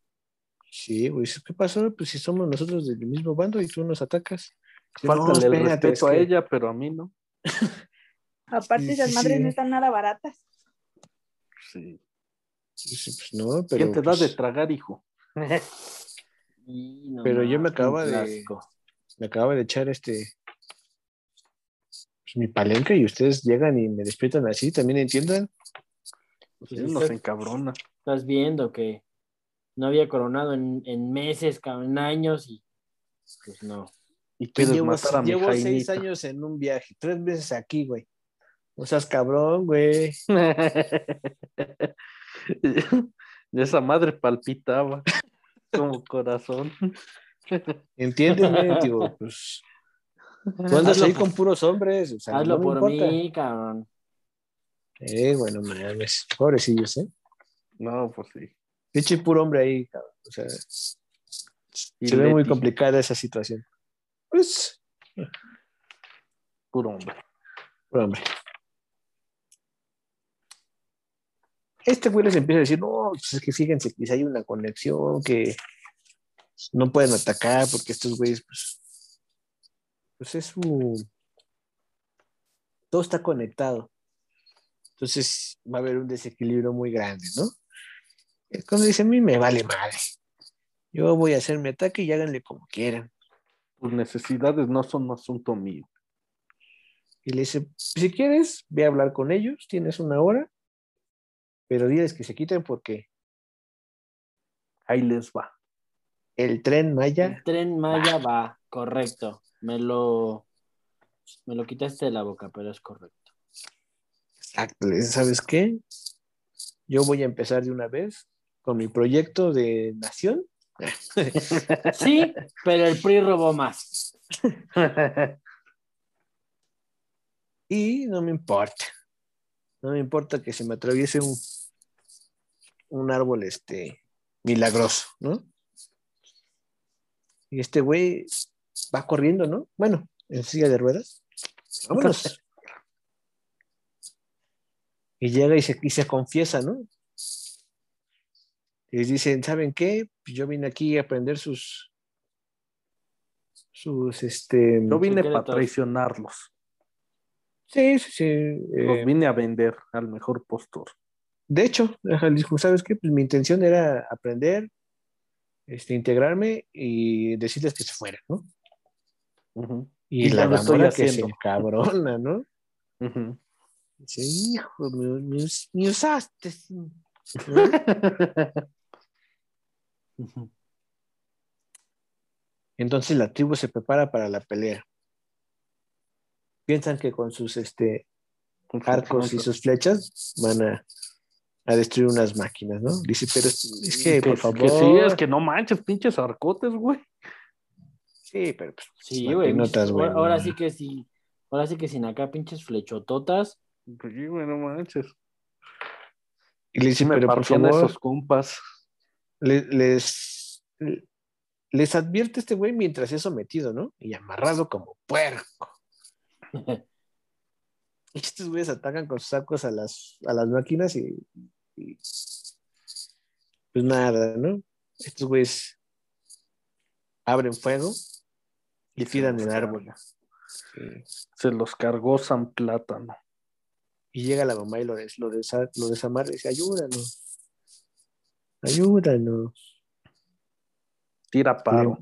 Sí, güey, ¿qué pasó? Pues si somos nosotros del mismo bando y tú nos atacas. Falta No, el respeto es a ella, pero a mí no. <laughs> Aparte, Sí, esas sí, madres sí. no están nada baratas. Sí. Sí, sí, pues no, pero. ¿Quién te da pues, de tragar, hijo? <laughs> Y no Pero yo me mames, acaba un de- me acaba de echar este. pues, mi palenca y ustedes llegan y me despiertan así, también entiendan. Pues Sí, estás- nos encabrona. Estás viendo que no había coronado en, en meses, en años y pues no. Y quieres llevo matar a mi llevo seis años en un viaje, tres veces aquí, güey. O seas cabrón, güey. <laughs> esa madre palpitaba como corazón. Entiéndeme, tío, <laughs> pues. Tú andas ahí con puros hombres, o sea, Hazlo no por importa. mí, cabrón. Eh, bueno, mames, pobrecillos, ¿eh? No, pues sí. Pinche puro hombre ahí, cabrón. O sea, Y se ve muy complicada esa situación. Pues, Puro hombre. puro hombre. Este güey les empieza a decir, no, pues es que fíjense si hay una conexión que no pueden atacar porque estos güeyes, pues, pues es su... Todo está conectado. Entonces va a haber un desequilibrio muy grande, ¿no? Cuando dice, a mí me vale madre. Yo voy a hacer mi ataque y háganle como quieran. Tus necesidades no son asunto mío. Y le dice, si quieres, ve a hablar con ellos, tienes una hora, pero diles que se quiten porque Ahí les va. el tren Maya, El tren Maya va, correcto. Me lo, me lo quitaste de la boca, pero es correcto. exacto, le dice, ¿sabes qué? Yo voy a empezar de una vez con mi proyecto de nación. <laughs> Sí, pero el PRI robó más. <laughs> Y no me importa. No me importa que se me atraviese un, un árbol este milagroso, ¿no? Y este güey va corriendo, ¿no? Bueno, en silla de ruedas. Vámonos. <laughs> y llega y se, y se confiesa, ¿no? Y les dicen, ¿saben qué? Pues yo vine aquí a aprender sus sus este Yo vine para traicionarlos. sí, sí, sí, Los eh, vine a vender al mejor postor. De hecho, ¿sabes qué? Pues mi intención era aprender, este, integrarme y decirles que se fueran, ¿no? Y, Y la Gamora que se encabrona, ¿no? Dice, hijo, me, me us- me usaste. ¿no? <laughs> Entonces la tribu se prepara para la pelea. Piensan que con sus este, arcos y sus flechas van a, a destruir unas máquinas, ¿no? Dice, pero es, es que, Que- por favor. que sí, es que no manches, pinches arcotes, güey. Sí, pero pues, Sí, güey. Ahora, sí que sí. Ahora sí que sin acá pinches flechototas. Pues sí, güey, no manches. Y le dice, pero por favor, esos compas. Le- les, les advierte este güey mientras es sometido, ¿no? Y amarrado como puerco. <laughs> Y estos güeyes atacan con sus sacos a las, a las máquinas y, y pues nada, ¿no? Estos güeyes abren fuego y tiran el árbol. Sí. Se los cargó San Plátano. Y llega la mamá y lo, des- lo, desa- lo desamarra y dice, ayúdanos, ayúdanos. Tira paro.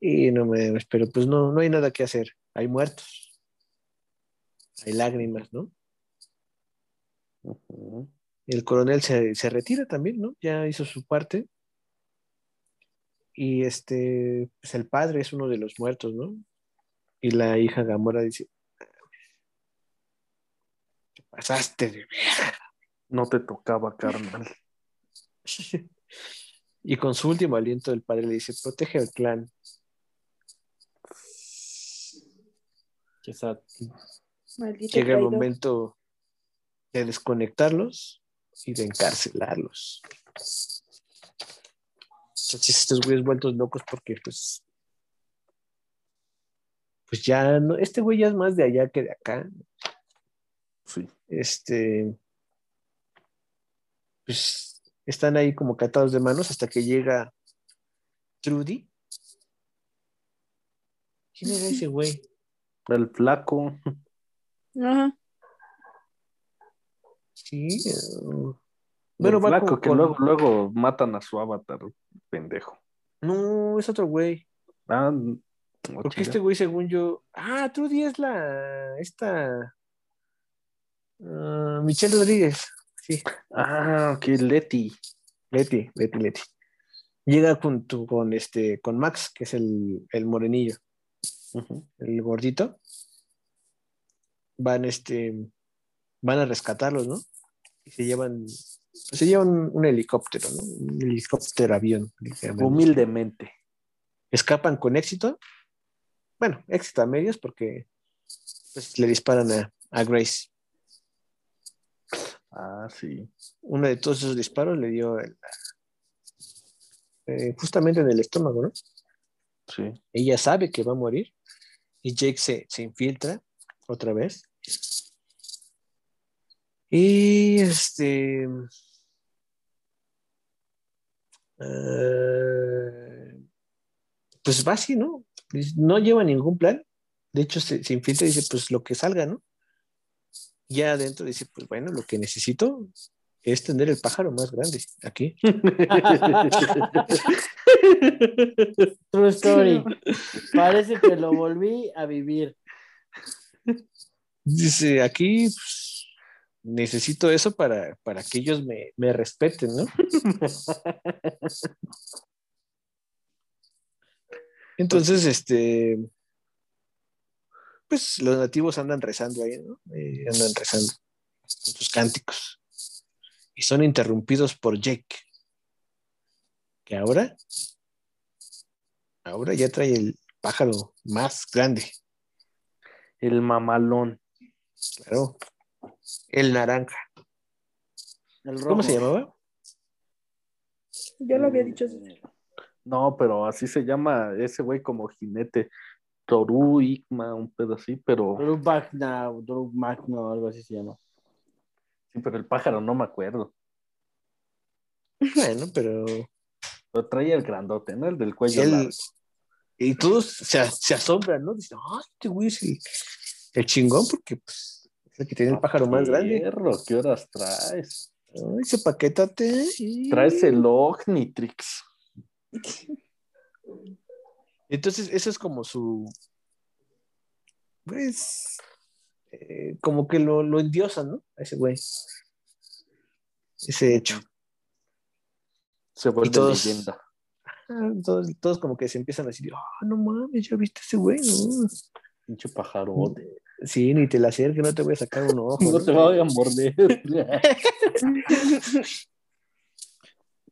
Y no me, pero pues no, no hay nada que hacer. Hay muertos. Hay lágrimas, ¿no? El coronel se, se retira también, ¿no? Ya hizo su parte. Y este, pues el padre es uno de los muertos, ¿no? Y la hija Gamora dice, te pasaste de No te tocaba, carnal. <laughs> Y con su último aliento el padre le dice, protege al clan. Maldito Llega el momento de desconectarlos y de encarcelarlos. Entonces estos güeyes vueltos locos porque pues pues ya no, este güey ya es más de allá que de acá. Sí. Este, pues están ahí como catados de manos hasta que llega Trudy. ¿Quién era ese güey? El flaco. Ajá. Sí. eh, Bueno, va flaco con- que con- luego, luego matan a su avatar, pendejo. No, es otro güey. Ah, no, Porque este güey, según yo. Ah, Trudy es la. Esta. ah, Michelle Rodríguez. Sí. Ah, ok, Leti. Leti, Leti, Leti. Llega junto con este, con Max, que es el, el morenillo, el gordito. Van, este, van a rescatarlos, ¿no? Y se llevan, se llevan un, un helicóptero, ¿no? Un helicóptero avión. Humildemente. Escapan con éxito. Bueno, éxito a medios porque pues, le disparan a, a Grace. Ah, sí. Uno de todos esos disparos le dio el- eh, justamente en el estómago, ¿no? Sí. ella sabe que va a morir y Jake se, se infiltra otra vez. Y este. eh, pues va así, ¿no? No lleva ningún plan. De hecho, se, se infiltra y dice: Pues lo que salga, ¿no? Ya adentro dice: Pues bueno, lo que necesito es tener el pájaro más grande aquí. <laughs> True story. Parece que lo volví a vivir. Dice, aquí pues, necesito eso para, para que ellos me, me respeten, ¿no? <laughs> Entonces, este, pues los nativos andan rezando ahí, ¿no? Eh, andan rezando con sus cánticos. Y son interrumpidos por Jake, que ahora, ahora ya trae el pájaro más grande, El mamalón. claro, el naranja. El ¿Cómo se llamaba? Yo lo había dicho. No, pero así se llama ese güey como jinete. Toru, Igma, un pedo así, pero, Drew Magna, Drew Magno, algo así se llama. sí, pero el pájaro no me acuerdo. <laughs> Bueno, pero Lo traía el grandote, ¿no? El del cuello. largo. y todos se, se asombran, ¿no? Dicen, ah, este güey es el, el chingón porque pues, es el que tiene el pájaro más grande. Perro, ¿qué horas traes? Ay, ese paquetate. y- Traes el Ognitrix. <laughs> Entonces, eso es como su. Pues. eh, como que lo, lo endiosan, ¿no? A ese güey. Ese hecho. Se vuelve todos- leyenda. Ah, Todos, todos como que se empiezan a decir, ah, no mames, ya viste ese güey, ¿no? Pinche pajarote. Sí, ni te la acerques, no te voy a sacar un ojo. <laughs> No te voy a morder. <laughs>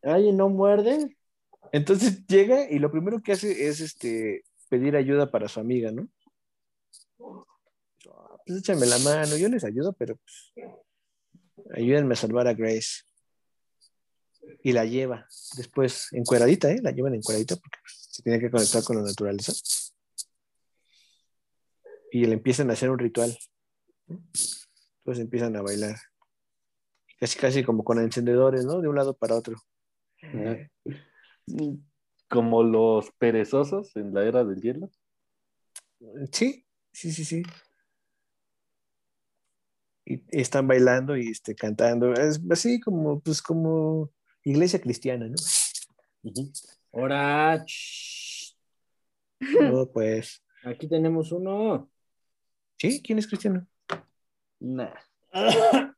Ay, ¿no muerde? Entonces llega y lo primero que hace es este pedir ayuda para su amiga, ¿no? Ah, Pues échame la mano, yo les ayudo, pero pues, ayúdenme a salvar a Grace. Y la lleva después encueradita, ¿eh? La llevan encueradita porque pues, se tiene que conectar con la naturaleza. Y le empiezan a hacer un ritual. Entonces empiezan a bailar. Casi, casi como con encendedores, ¿no? De un lado para otro. Como los perezosos en la era del hielo. Sí, sí, sí, sí. Y, están bailando y este, cantando. Es así como, pues, como iglesia cristiana, ¿no? Ahora, No, pues. aquí tenemos uno. ¿Sí? ¿Quién es cristiano? Nah. <laughs>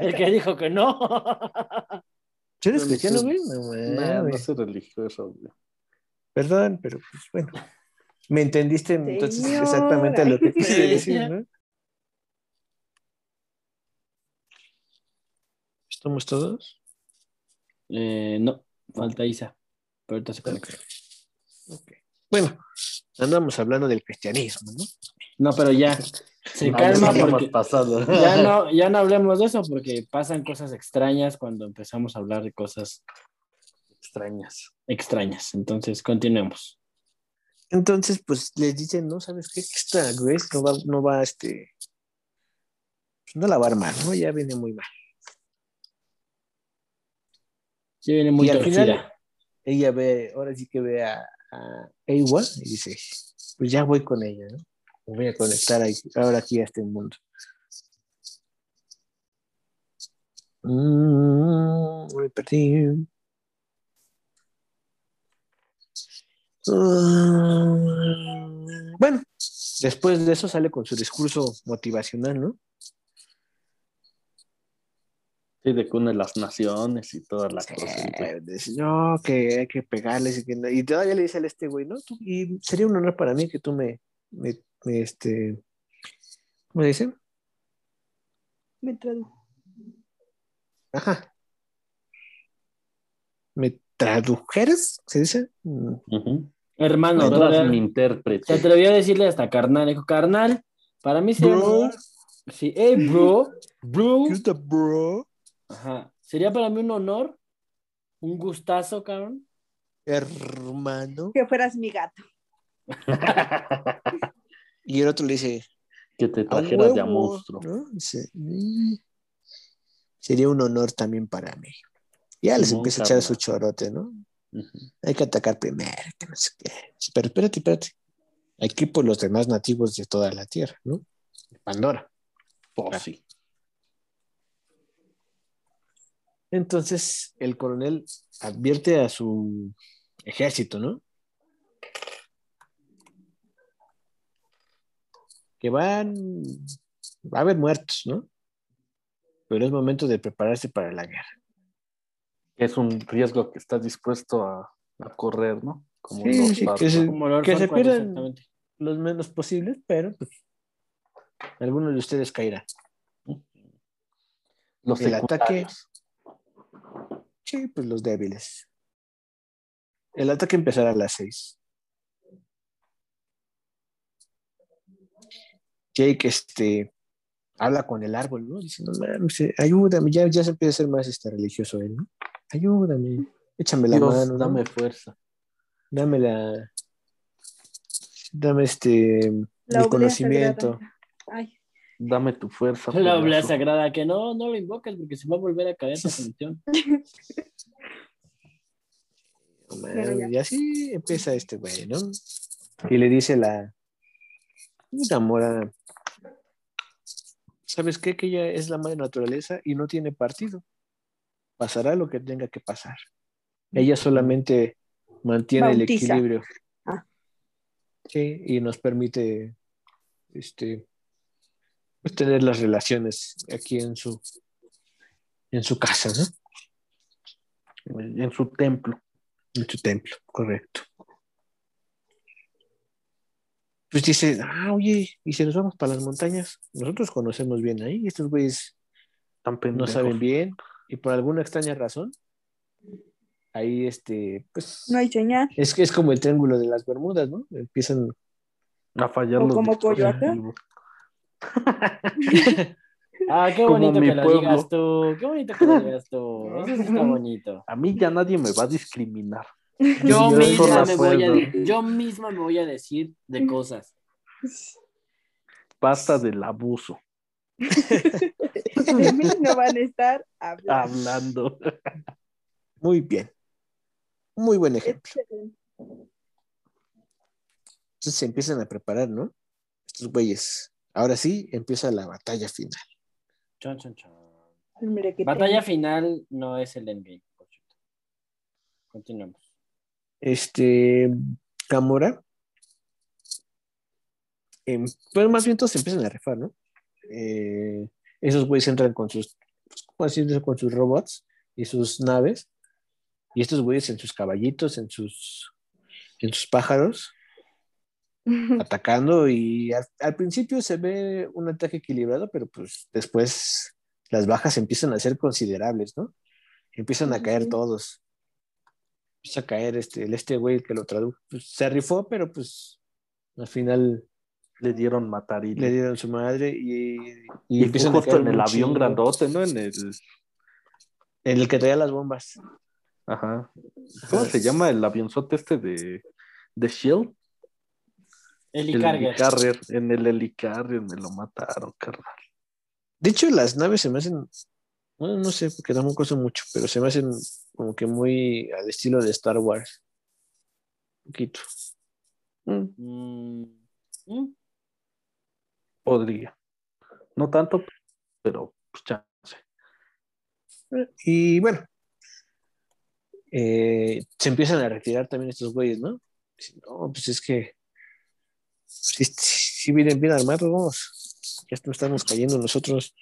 El que dijo que no. <laughs> ¿Sí eres No, cristiano, güey? No, Nah, no soy religioso. güey. Perdón, pero pues bueno. Me entendiste entonces exactamente lo que quise decir, ¿no? ¿Estamos todos? Eh, no, falta Isa. Pero ahorita se conecta. Ok. Bueno, andamos hablando del cristianismo, ¿no? No, pero ya. Se calma ya porque pasado. ya no, <laughs> ya no hablemos de eso porque pasan cosas extrañas cuando empezamos a hablar de cosas extrañas. extrañas. Entonces, continuemos. Entonces, pues les dicen, no, ¿sabes qué? Que Esta Grace no va, no va, este, pues, no la va a armar, ¿no? Ya viene muy mal. Sí, viene muy y al torcida. final, ella ve, ahora sí que ve a, a Ewa y dice, pues ya voy con ella, ¿no? Me voy a conectar ahí, ahora aquí a este mundo. Mm, me perdí. Mm, Bueno, después de eso sale con su discurso motivacional, ¿no? Sí, de que une las naciones y todas las Sí, cosas. dice, no, que hay que pegarles y, que no- y todavía le dice a este güey, ¿no? Tú- y sería un honor para mí que tú me, este, ¿cómo dicen? Me tradujo. Ajá. ¿Me tradujeras? ¿Se dice? Mm. Hermano, eras todavía- mi se intérprete. atrevió a decirle hasta carnal. Dijo, carnal, para mí sería Bro. Sí, hey, bro, bro. ¿Qué onda, bro? Ajá. Sería para mí un honor, un gustazo, cabrón. Hermano. Que fueras mi gato. <laughs> Y el otro le dice, que te trajeras de a huevo", monstruo. ¿no? Dice, "Mm, sería un honor también para mí. Ya les Simón, empieza a echar su chorote, ¿no? Hay que atacar primero, que no sé qué. Pero espérate, espérate. Aquí por los demás nativos de toda la tierra, ¿no? Pandora. Pues sí. Entonces el coronel advierte a su ejército, ¿no? Que van, va a haber muertos, ¿no? Pero es momento de prepararse para la guerra. Es un riesgo que estás dispuesto a, a correr, ¿no? Como Sí, los sí, que se- Que pierdan. Los menos posibles, pero pues, alguno de ustedes caerá. Los el ataque-. Sí, pues los débiles. El ataque empezará a las seis. Jake, este, habla con el árbol, ¿no? Dice, no mames, eh, ayúdame, ya, ya se empieza a ser más este, religioso él, ¿no? Ayúdame, échame la Dios, mano, ¿no? dame fuerza. dame la, dame este, La el conocimiento. sagrada. Ay, Dame tu fuerza. <laughs> La oblea sagrada, que no, no lo invoques porque se va a volver a caer mames, <laughs> ya. y así empieza este güey, ¿no? Y le dice la Gamora, ¿sabes qué? Que ella es la madre naturaleza y no tiene partido. Pasará lo que tenga que pasar. Ella solamente mantiene Bautiza. el equilibrio. Ah. Sí, y nos permite este pues, tener las relaciones aquí en su en su casa, ¿no? En su templo. En su templo, correcto. Pues dice, ah, oye, y si nos vamos para las montañas, nosotros conocemos bien ahí, estos güeyes no saben bien, y por alguna extraña razón, ahí este, pues, no hay señal. es que es como el triángulo de las Bermudas, ¿no? Empiezan, A fallar O los como Coyoacán. <laughs> Ah, qué bonito que lo pueblo. digas tú. Qué bonito que lo digas tú. Eso sí está <laughs> bonito. A mí ya nadie me va a discriminar. <laughs> Yo Yo misma me voy a, yo misma me voy a decir de <laughs> cosas. Basta del abuso. De mí no van a estar hablando. Hablando. <laughs> muy bien. Muy buen ejemplo. Entonces se empiezan a preparar, ¿no? Estos güeyes. Ahora sí, empieza la batalla final. Chon, chon, chon. Batalla final no es el endgame. Continuamos. Este, Gamora. em, pues más bien todos se empiezan a rifar, ¿no? Eh, esos güeyes entran con sus, pues. Con sus robots y sus naves. Y estos güeyes en sus caballitos, en sus, en sus pájaros, <laughs> atacando. Y al, al principio se ve un ataque equilibrado, pero pues después las bajas empiezan a ser considerables, ¿no? Empiezan a caer todos. Empieza a caer este, el este güey que lo tradujo. Pues, se rifó, pero pues al final Le dieron matar y le dieron su madre y, y, Y a justo caer en el avión grandote, ¿no? En el. En el que traía las bombas. Ajá. ¿Cómo se llama el avionzote este de, de Shield? Eli El Carrier. Helicarrier, en el Helicarrier me lo mataron, carnal. De hecho, las naves se me hacen, bueno, no sé, porque tampoco sé mucho, pero se me hacen como que muy al estilo de Star Wars. Un poquito. Mm. Mm, mm. Podría. No tanto, pero pues chance. Y bueno, eh, se empiezan a retirar también estos güeyes, ¿no? Dicen, no, pues es que si, si vienen bien armados, vamos, ya no estamos cayendo nosotros.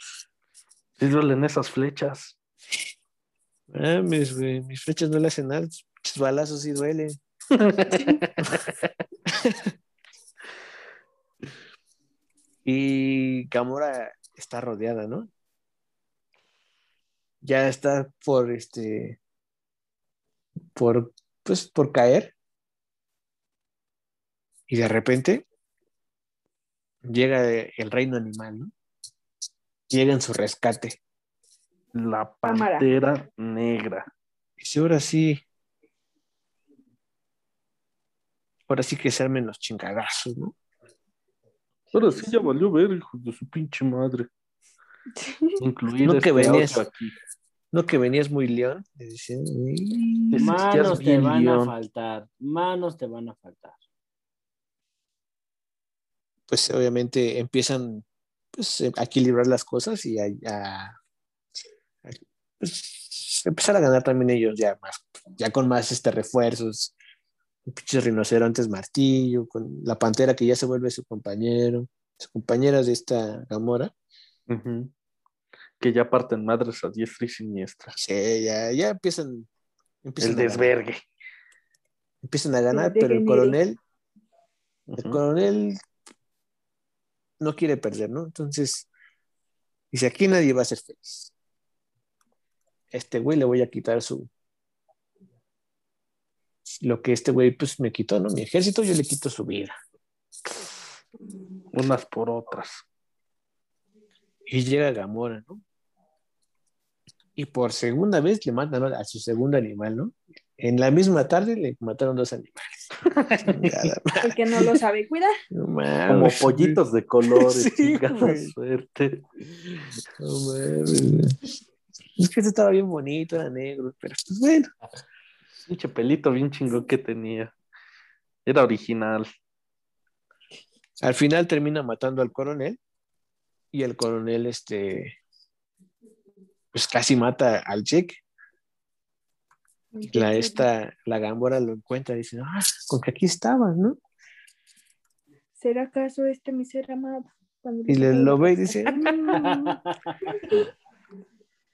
Sí duelen esas flechas. Ah, mis, güey, mis flechas no le hacen nada, muchos balazos sí duelen. <laughs> y Gamora está rodeada, ¿no? Ya está por este por pues por caer. Y de repente llega el reino animal, ¿no? Llega en su rescate. La Cámara. pantera negra. Dice, ahora sí. Ahora sí que se armen los chingadazos, ¿no? Ahora sí ya valió ver, hijos de su pinche madre. <laughs> Incluido No que este venías. aquí. No que venías muy león. Manos te van a faltar. Manos te van a faltar. pues obviamente empiezan pues, a equilibrar las cosas y a- a, pues, empezar a ganar también ellos ya más, ya con más este refuerzos, pinches rinocerontes martillo, con la pantera que ya se vuelve su compañero, su compañera de esta Gamora. Que ya parten madres a diestra y siniestra. sí, ya, ya empiezan, empiezan El ganar, desvergue. empiezan a ganar, pero el coronel, el coronel no quiere perder, ¿no? Entonces, dice, aquí nadie va a ser feliz. Este güey le voy a quitar su... Lo que este güey pues me quitó, ¿no? Mi ejército yo le quito su vida. Unas por otras. Y llega Gamora, ¿no? Y por segunda vez le matan a su segundo animal, ¿no? En la misma tarde le mataron dos animales. <laughs> El que no lo sabe cuidar. No Como pollitos de colores. <laughs> Sí, suerte. No. <laughs> Es que este estaba bien bonito, era negro, pero pues bueno. Pinche pelito bien chingón que tenía. Era original. Al final termina matando al coronel y el coronel, este, pues casi mata al chick. La, esta, la Gambora lo encuentra y dice, ah, con que aquí estabas, ¿no? ¿Será acaso este mi ser amado? Cuando Y le lo ve y dice, <laughs>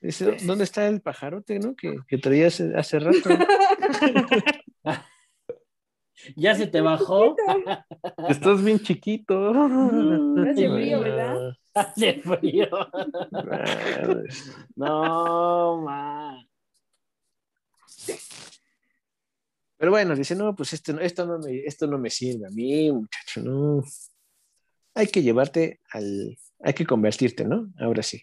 dice, ¿dónde está el pajarote, no? Que, que traía hace, hace rato. <laughs> ya se te bajó. Estás bien chiquito. Hace frío, ¿verdad? Hace frío. No, ma. Pero bueno, dice, no, pues esto, no- esto, no me, esto no me sirve a mí, muchacho, no. Hay que llevarte al, hay que convertirte, ¿no? Ahora sí.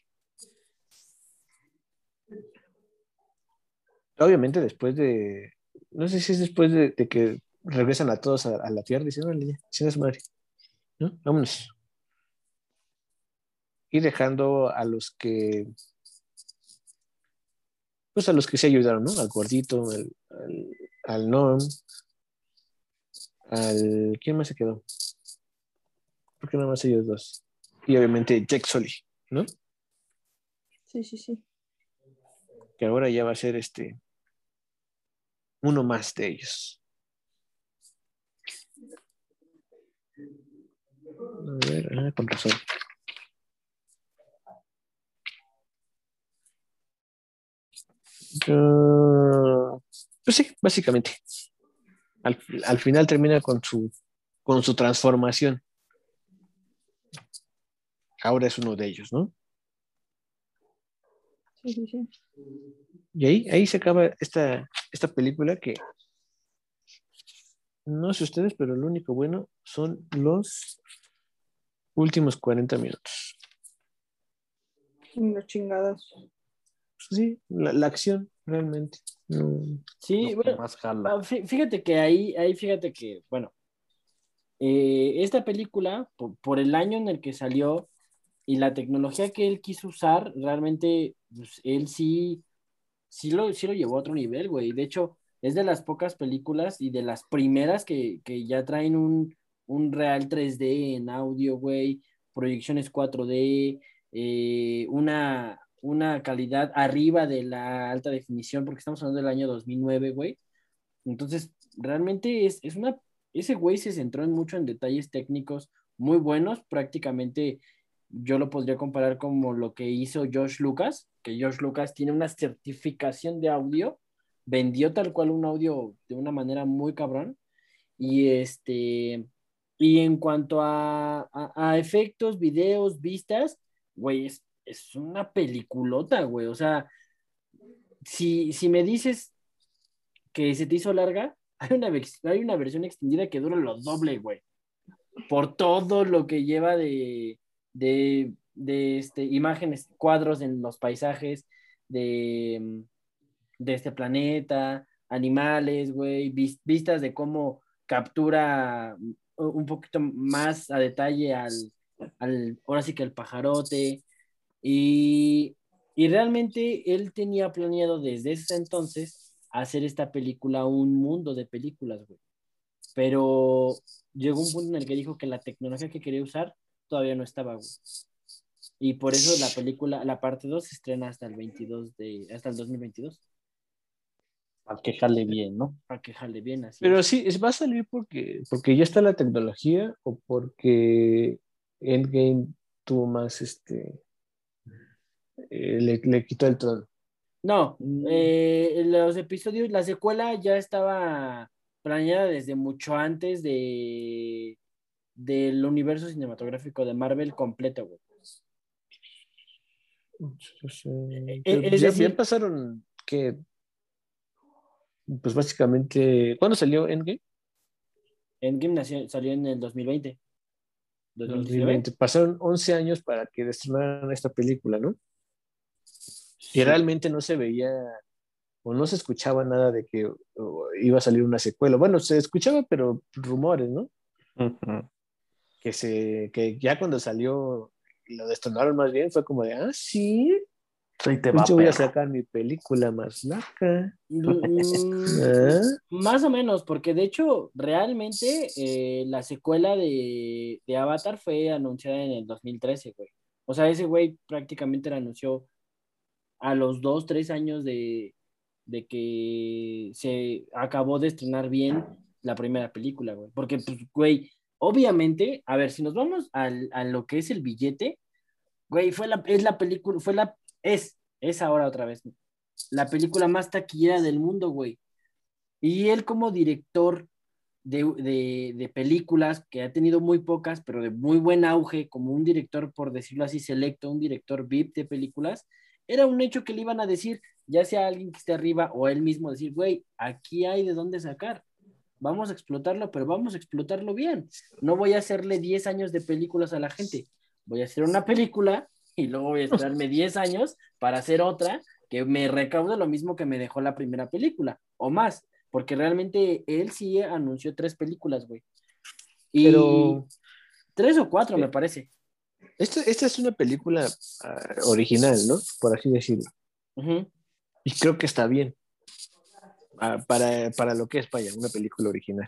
Obviamente después de, no sé si es después de, que regresan a todos a, la tierra, dicen, ya, chinga su madre, ¿no? Vámonos. Y dejando a los que, pues a los que se ayudaron, ¿no? Al gordito, al, al, al Norm, al, ¿quién más se quedó? Porque nada más ellos dos. Y obviamente Jack Sully, ¿no? Sí, sí, sí. Que ahora ya va a ser este, uno más de ellos. Ah, con razón. Ah, pues sí, básicamente. Al, al final termina con su, con su transformación. Ahora es uno de ellos, ¿no? Sí, sí, sí. Y ahí, ahí se acaba esta, esta película que no sé ustedes, pero lo único bueno son los últimos 40 minutos. Unos chingados. Sí, la, la acción realmente. No. Sí, bueno, más jala. ah, fí- fíjate que ahí, ahí fíjate que, bueno, eh, esta película, por, por el año en el que salió y la tecnología que él quiso usar, realmente pues, él sí, sí lo, sí lo llevó a otro nivel, güey. De hecho, es de las pocas películas y de las primeras que, que ya traen un, un real 3D en audio, güey, proyecciones 4D, eh, una, una calidad arriba de la alta definición, porque estamos hablando del año 2009, güey. Entonces, realmente es, es una, ese güey se centró en mucho en detalles técnicos muy buenos, prácticamente yo lo podría comparar como lo que hizo Josh Lucas, que Josh Lucas tiene una certificación de audio, vendió tal cual un audio de una manera muy cabrón, y este, y en cuanto a, a, efectos, videos, vistas, güey, es, es una peliculota, güey, o sea, si, si me dices que se te hizo larga, <laughs> hay una, hay una versión extendida que dura lo doble, güey. Por todo lo que lleva de, de, de este, imágenes, cuadros en los paisajes de, de este planeta, animales, güey, vis- vistas de cómo captura un poquito más a detalle al, al ahora sí que al pajarote. Y, y realmente él tenía planeado desde ese entonces hacer esta película un mundo de películas, güey. Pero llegó un punto en el que dijo que la tecnología que quería usar todavía no estaba, güey. Y por eso la película, la parte 2 se estrena hasta el 22 de, hasta el 2022, Para que jale bien, ¿no? para que jale bien así. Pero sí, va a salir porque, porque ya está la tecnología o porque Endgame tuvo más, este, eh, le, le quitó el trono. No, eh, los episodios, la secuela ya estaba planeada desde mucho antes de del universo cinematográfico de Marvel completo, güey. Entonces, eh, Eh, es ya, decir- ya pasaron que, pues básicamente, ¿cuándo salió Endgame? Endgame nació- salió en el 2020. 2019. 2020. Pasaron 11 años para que estrenaran esta película, ¿no? Y realmente no se veía o no se escuchaba nada de que iba a salir una secuela. Bueno, se escuchaba, pero rumores, ¿no? Ujú. Que, se, que ya cuando salió lo destronaron más bien, fue como de, ah, sí, Sí, te va, yo voy a sacar mi película más larga. <laughs> Mm, ¿Ah? Más o menos, porque de hecho, realmente eh, la secuela de, de Avatar fue anunciada en el 2013, güey. O sea, ese güey prácticamente la anunció a los dos, tres años de, de que se acabó de estrenar bien la primera película, güey. Porque, pues, güey, obviamente, a ver, si nos vamos al- a lo que es el billete, güey, fue la, es la película, fue la, es, es ahora otra vez, la película más taquillera del mundo, güey. Y él como director de, de, de películas, que ha tenido muy pocas, pero de muy buen auge, como un director, por decirlo así, selecto, un director VIP de películas, era un hecho que le iban a decir, ya sea alguien que esté arriba o él mismo, decir, güey, aquí hay de dónde sacar. Vamos a explotarlo, pero vamos a explotarlo bien. No voy a hacerle 10 años de películas a la gente. Voy a hacer una película y luego voy a esperarme 10 años para hacer otra que me recaude lo mismo que me dejó la primera película o más, porque realmente él sí anunció tres películas, güey. Y Pero tres o cuatro, me parece. esta, esta es una película ah, original, ¿no? Por así decirlo. Y creo que está bien. Ah, para, para lo que es, vaya, una película original.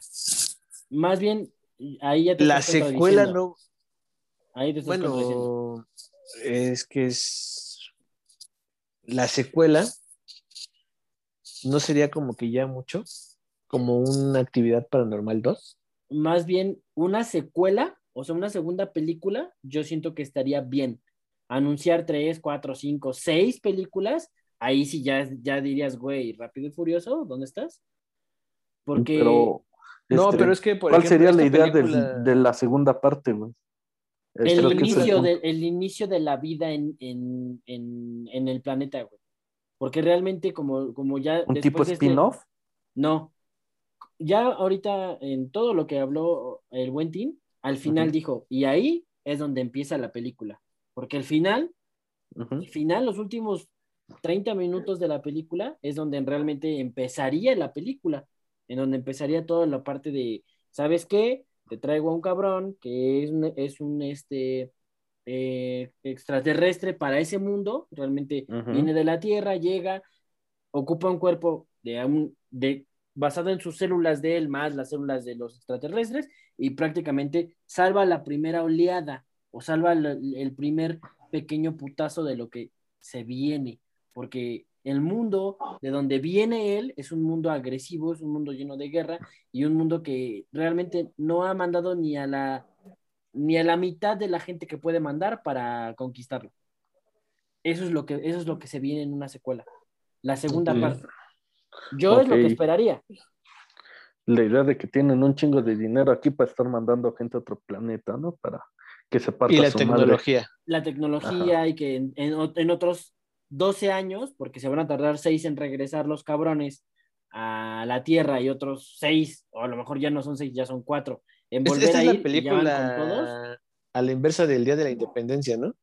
Más bien, ahí ya te La estás secuela no, Ahí te. Bueno, es que es la secuela no sería como que ya mucho, como una actividad paranormal 2. Más bien, una secuela, o sea, una segunda película, yo siento que estaría bien. Anunciar tres, cuatro, cinco, seis películas, ahí sí ya, ya dirías, güey, Rápido y Furioso, ¿dónde estás? Porque Pero, No, este, pero es que por ¿cuál ejemplo, sería la idea película- de la segunda parte, güey? El creo que ese es el inicio, de, el inicio de la vida en, en, en, en el planeta, güey. Porque realmente, como, como ya. ¿Un tipo de este- spin-off? No. Ya ahorita, en todo lo que habló el buen team, al final dijo, y ahí es donde empieza la película. Porque el final, el final, los últimos 30 minutos de la película, es donde realmente empezaría la película. En donde empezaría toda la parte de, ¿sabes qué? te traigo a un cabrón que es un, es un este, eh, extraterrestre para ese mundo, realmente viene de la Tierra, llega, ocupa un cuerpo de, un, de basado en sus células de él más las células de los extraterrestres y prácticamente salva la primera oleada o salva el, el primer pequeño putazo de lo que se viene, porque el mundo de donde viene él es un mundo agresivo, es un mundo lleno de guerra y un mundo que realmente no ha mandado ni a la ni a la mitad de la gente que puede mandar para conquistarlo. Eso es lo que eso es lo que se viene en una secuela. La segunda Ok. parte. Yo es lo que esperaría. La idea de que tienen un chingo de dinero aquí para estar mandando gente a otro planeta, ¿no? Para que se parta Y la su madre. tecnología. La tecnología y que en, en en otros 12 años, porque se van a tardar 6 en regresar los cabrones a la Tierra y otros 6, o a lo mejor ya no son 6, ya son 4, en volver Esta a es la con todos. película a la inversa del Día de la Independencia, ¿no?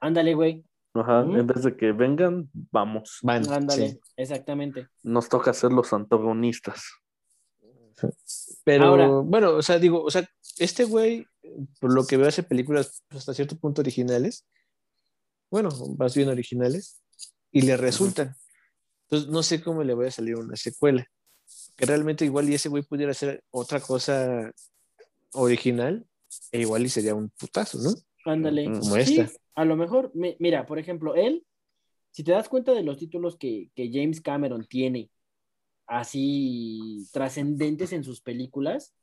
Ándale, güey. Ajá, en vez de que vengan, vamos. Van, Ándale, sí. exactamente. Nos toca ser los antagonistas. Pero Ahora- bueno, o sea, digo, o sea, este güey, por lo que veo, hace películas pues, hasta cierto punto originales. Bueno, más bien originales. Y le resultan. Entonces, no sé cómo le voy a salir una secuela. Que realmente igual y ese güey pudiera hacer otra cosa original, e igual y sería un putazo, ¿no? Ándale. Como Sí, esta. a lo mejor, mi- mira, por ejemplo, él, si te das cuenta de los títulos que, que James Cameron tiene, así trascendentes en sus películas,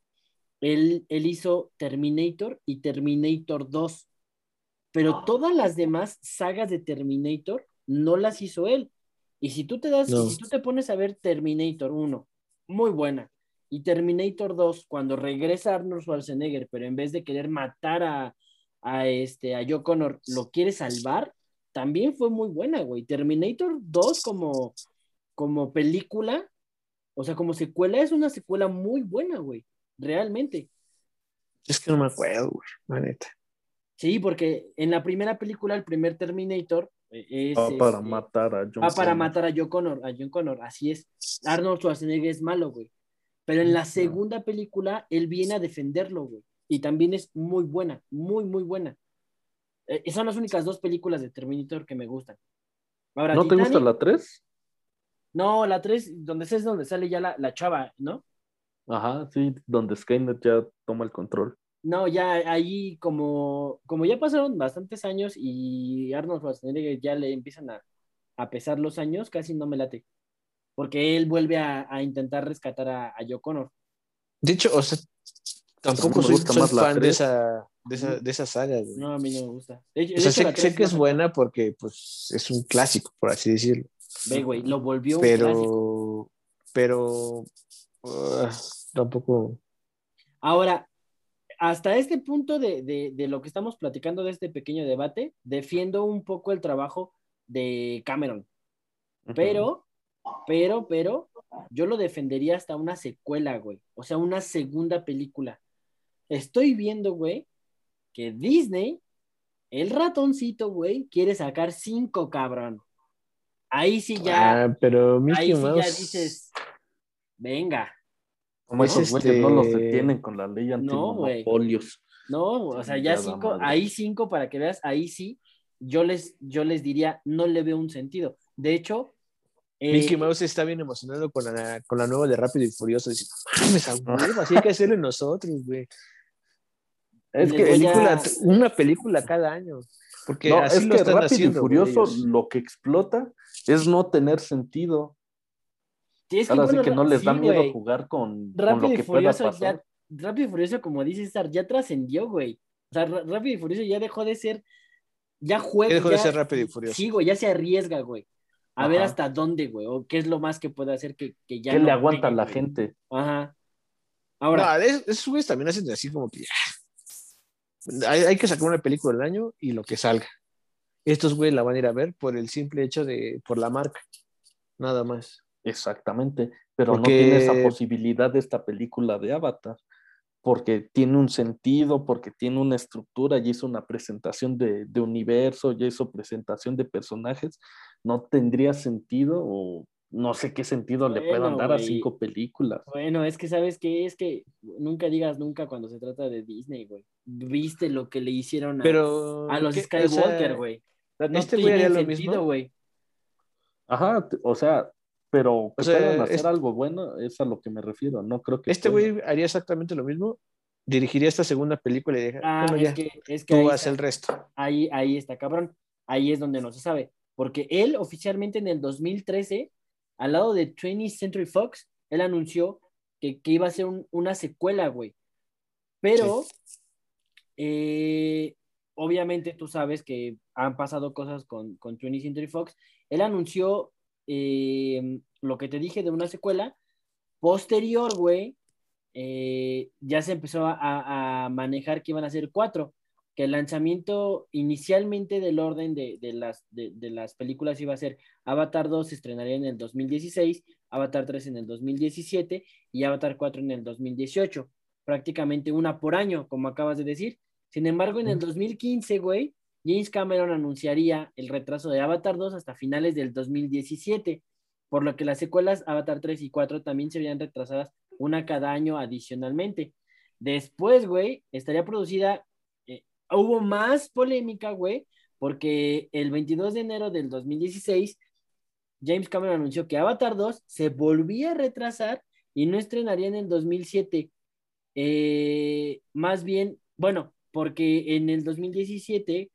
él, él hizo Terminator y Terminator 2, pero todas las demás sagas de Terminator no las hizo él. Y si tú te das, No. si tú te pones a ver Terminator 1, muy buena, y Terminator 2, cuando regresa Arnold Schwarzenegger, pero en vez de querer matar a, a, este, a Joe Connor, lo quiere salvar, también fue muy buena, güey. Terminator 2 como, como película, o sea, como secuela, es una secuela muy buena, güey. Realmente. Es que no me acuerdo, güey, la neta. Sí, porque en la primera película, el primer Terminator eh, es... Va para este, matar a John va para Connor. matar a Joe Connor, a John Connor, así es. Arnold Schwarzenegger es malo, güey. Pero en la segunda película, él viene a defenderlo, güey. Y también es muy buena, muy, muy buena. Eh, son las únicas dos películas de Terminator que me gustan. Ahora, ¿No te gusta la 3? No, la 3, donde es donde sale ya la, la chava, ¿no? Ajá, sí, donde Skynet ya toma el control. No, ya ahí como, como ya pasaron bastantes años y Arnold Schwarzenegger ya le empiezan a, a pesar los años, casi no me late. Porque él vuelve a, a intentar rescatar a, a Joe Connor. De hecho, o sea, tampoco me soy, gusta soy más la fan de esa, de, esa, de esa saga, güey. No, a mí no me gusta. De hecho, o de sea, hecho, sé, sé que es buena porque, pues, es un clásico, por así decirlo. Ve, güey, lo volvió un clásico. Pero, pero, uh, tampoco. Ahora, hasta este punto de, de, de lo que estamos platicando de este pequeño debate, defiendo un poco el trabajo de Cameron. Pero, pero, pero, yo lo defendería hasta una secuela, güey. O sea, una segunda película. Estoy viendo, güey, que Disney, el ratoncito, güey, quiere sacar cinco, cabrón. Ahí sí ya, Ah, pero Mickey ahí sí ya dices, venga. Como Es esos güeyes no los este- detienen con la ley antimonopolios. No, o sea, ya cinco, madre. ahí cinco para que veas, ahí sí, yo les, yo les diría, no le veo un sentido. De hecho, eh, Mickey Mouse está bien emocionado con la, con la nueva de Rápido y Furioso. Dice, mames, a huevo, así hay que hacerlo nosotros, güey. Es que, a- una película cada año. Porque no, así es lo que están Rápido haciendo. y Furioso lo que explota es no tener sentido. Sí, es que, Ahora sí bueno, que no les da sí, miedo jugar con, con Rápido lo y que pueda Furioso pasar. ya, Rápido y Furioso, como dice César, ya trascendió, güey. O sea, Rápido y Furioso ya dejó de ser, ya juega. Ya dejó de ya- ser Rápido y Furioso. Sí, güey, ya se arriesga, güey. A ver hasta dónde, güey, o qué es lo más que puede hacer que, que ya ¿Qué no le aguanta a la güey. gente? Ajá. Ahora, No, esos güeyes también hacen así como que. Hay, hay que sacar una película del año y lo que salga. Estos güeyes la van a ir a ver por el simple hecho de, por la marca. Nada más. Exactamente, pero Porque- no tiene esa posibilidad de esta película de Avatar, porque tiene un sentido, porque tiene una estructura, ya hizo una presentación de, de universo, ya hizo presentación de personajes, no tendría sentido o no sé qué sentido le puedan dar a cinco películas. Bueno, es que sabes qué es que nunca digas nunca cuando se trata de Disney, güey. Viste lo que le hicieron a, Pero. a los Skywalker, güey. O sea, no ¿este güey tiene haría lo sentido, mismo? güey. Ajá, o sea, pero que O sea, puedan hacer es- algo bueno es a lo que me refiero. No creo que Este güey haría exactamente lo mismo. Dirigiría esta segunda película y deja. Ah, bueno, es ya. que, es que Tú está, el resto. ahí, ahí está cabrón. Ahí es donde no se sabe. Porque él oficialmente en el 2013, al lado de 20th Century Fox, él anunció que, que iba a ser un- una secuela, güey. Pero, eh, obviamente tú sabes que han pasado cosas con, con 20th Century Fox. Él anunció eh, lo que te dije de una secuela. Posterior, güey, eh, ya se empezó a, manejar que iban a ser cuatro, que el lanzamiento inicialmente del orden de, de las, de, de las películas iba a ser Avatar 2 se estrenaría en el 2016, Avatar 3 en el 2017 y Avatar 4 en el 2018, prácticamente una por año, como acabas de decir. Sin embargo, en el 2015, güey, James Cameron anunciaría el retraso de Avatar 2 hasta finales del 2017, por lo que las secuelas Avatar 3 y 4 también serían retrasadas una cada año adicionalmente. Después, güey, estaría producida, eh, hubo más polémica, güey, porque el 22 de enero del 2016, James Cameron anunció que Avatar 2 se volvía a retrasar y no estrenaría en el 2007. Eh, más bien, bueno, porque en el 2017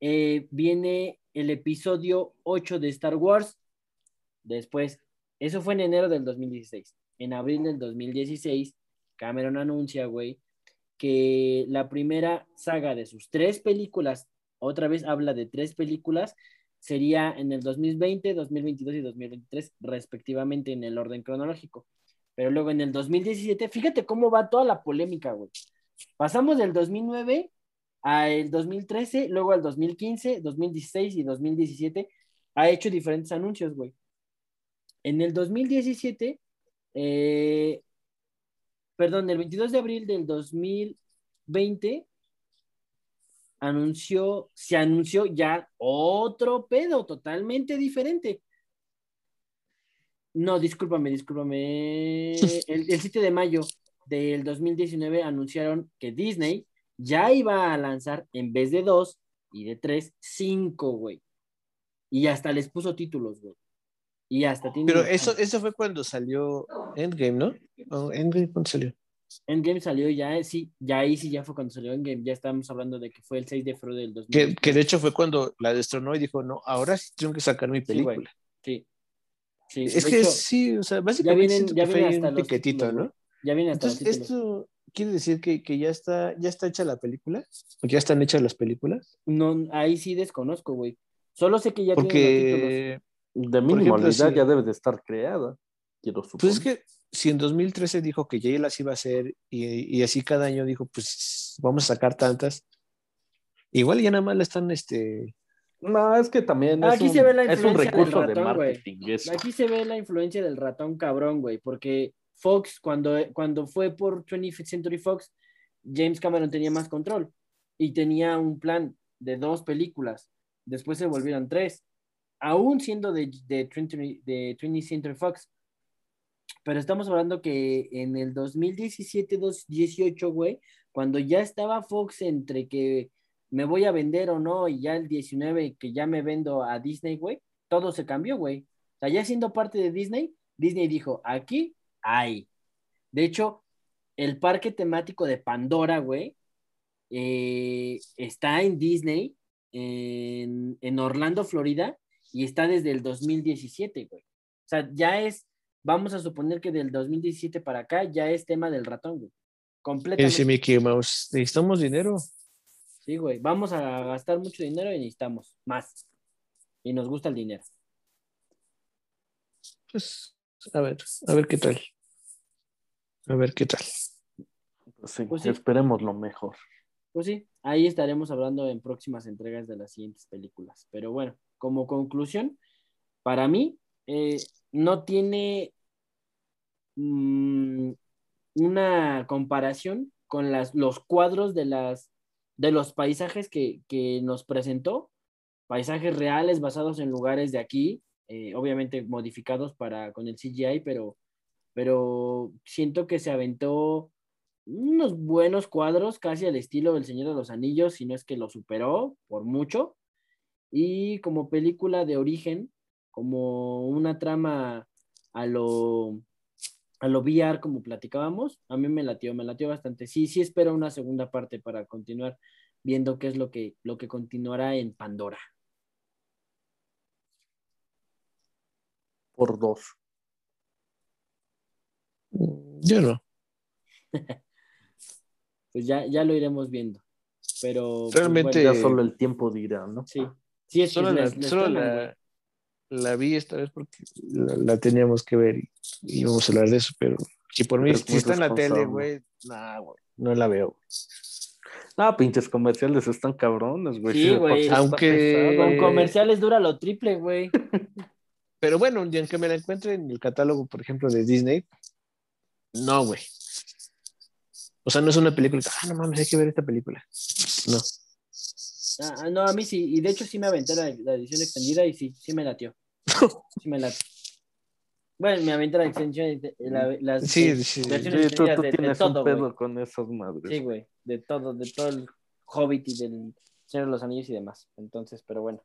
eh, viene el episodio 8 de Star Wars. Después, eso fue en enero del 2016. En abril del 2016, Cameron anuncia, güey, que la primera saga de sus tres películas, otra vez habla de tres películas, sería en el 2020, 2022 y 2023, respectivamente en el orden cronológico. Pero luego en el 2017, fíjate cómo va toda la polémica, güey. Pasamos del 2009 al 2013, luego al 2015, 2016 y 2017. Ha hecho diferentes anuncios, güey. En el 2017, eh, perdón, el 22 de abril del 2020, anunció, se anunció ya otro pedo totalmente diferente. No, discúlpame, discúlpame. <laughs> El, el 7 de mayo del 2019 anunciaron que Disney ya iba a lanzar en vez de dos y de tres, cinco, güey. Y hasta les puso títulos, güey. Y hasta tiene. Pero eso, eso fue cuando salió Endgame, ¿no? ¿O Endgame cuándo salió? Endgame salió ya, eh, sí, ya ahí sí ya fue cuando salió Endgame. Ya estábamos hablando de que fue el 6 de febrero del 2000. Que, que de hecho fue cuando la destronó y dijo, no, ahora sí tengo que sacar mi Sí, película. Sí. Sí, es de que hecho, sí, o sea, ya básicamente vienen, siento ya vienen hasta un los piquetito, títulos, ¿no? Ya vienen hasta Entonces, los esto quiere decir que, que ya está, ya está hecha la película, o ya están hechas las películas, No, ahí sí desconozco, güey. Solo sé que ya tienen los títulos. porque De mínimo, ejemplo, la idea sí. ya debe de estar creada. Quiero suponer. Pues es que si en 2013 dijo que ya las iba a hacer y, y así cada año dijo, pues vamos a sacar tantas, igual ya nada más la están, este, No, es que también es, Aquí un, se ve la es un influencia recurso de ratón, marketing. eso. Aquí se ve la influencia del ratón cabrón, güey, porque Fox, cuando, cuando fue por 20th Century Fox, James Cameron tenía más control y tenía un plan de dos películas. Después se volvieron tres, aún siendo de, de, 20, de 20th Century Fox. Pero estamos hablando que en el 2017-2018, güey, cuando ya estaba Fox entre que me voy a vender o no, y ya el 19 que ya me vendo a Disney, güey, todo se cambió, güey. O ya siendo parte de Disney, Disney dijo, aquí hay. De hecho, el parque temático de Pandora, güey, eh, está en Disney, en, en Orlando, Florida, y está desde el 2017, güey. O sea, ya es, vamos a suponer que del 2017 para acá ya es tema del ratón, güey. dice Completamente. Mickey Mouse, necesitamos dinero. Sí, güey. Vamos a gastar mucho dinero y necesitamos más. Y nos gusta el dinero. Pues, a ver, a ver qué tal. A ver qué tal. Pues sí, Pues sí. esperemos lo mejor. Pues sí, ahí estaremos hablando en próximas entregas de las siguientes películas. Pero bueno, como conclusión, para mí eh, no tiene mm, una comparación con las, los cuadros de, las, de los paisajes que, que nos presentó, paisajes reales basados en lugares de aquí, eh, obviamente modificados para con el CGI, pero, pero siento que se aventó unos buenos cuadros, casi al estilo del Señor de los Anillos, si no es que lo superó por mucho. Y como película de origen, como una trama a lo, a lo VR, como platicábamos, a mí me latió, me latió bastante. Sí, sí espero una segunda parte para continuar viendo qué es lo que, lo que continuará en Pandora. Por dos. Yo no. <laughs> pues ya, ya lo iremos viendo. Pero pues, Realmente- bueno, Ya solo el tiempo dirá, ¿no? sí. Sí, es que Solo, la, les- les solo la- la vi esta vez porque la, la teníamos que ver y, y íbamos a hablar de eso, pero si por mí, si está en la tele, güey, nah, güey, no la veo. Ah, pinches comerciales están cabrones, güey. Sí, <laughs> güey. Aunque-. Con comerciales dura lo triple, güey. <laughs> Pero bueno, y aunque me la encuentre en el catálogo, por ejemplo, de Disney, no, güey. O sea, no es una película que, ah, no mames, hay que ver esta película. No. Ah, no, a mí sí, y de hecho sí me aventé la, la edición extendida y sí, sí me latió. <laughs> Sí me latió. Bueno, me aventé la extensión, la- las Sí, eh, sí. versiones Sí, tú, extendidas tú de, de tienes todo, un pedo con esas madres. Sí, güey, de todo, de todo el Hobbit y del Señor de los Anillos y demás. Entonces, pero bueno.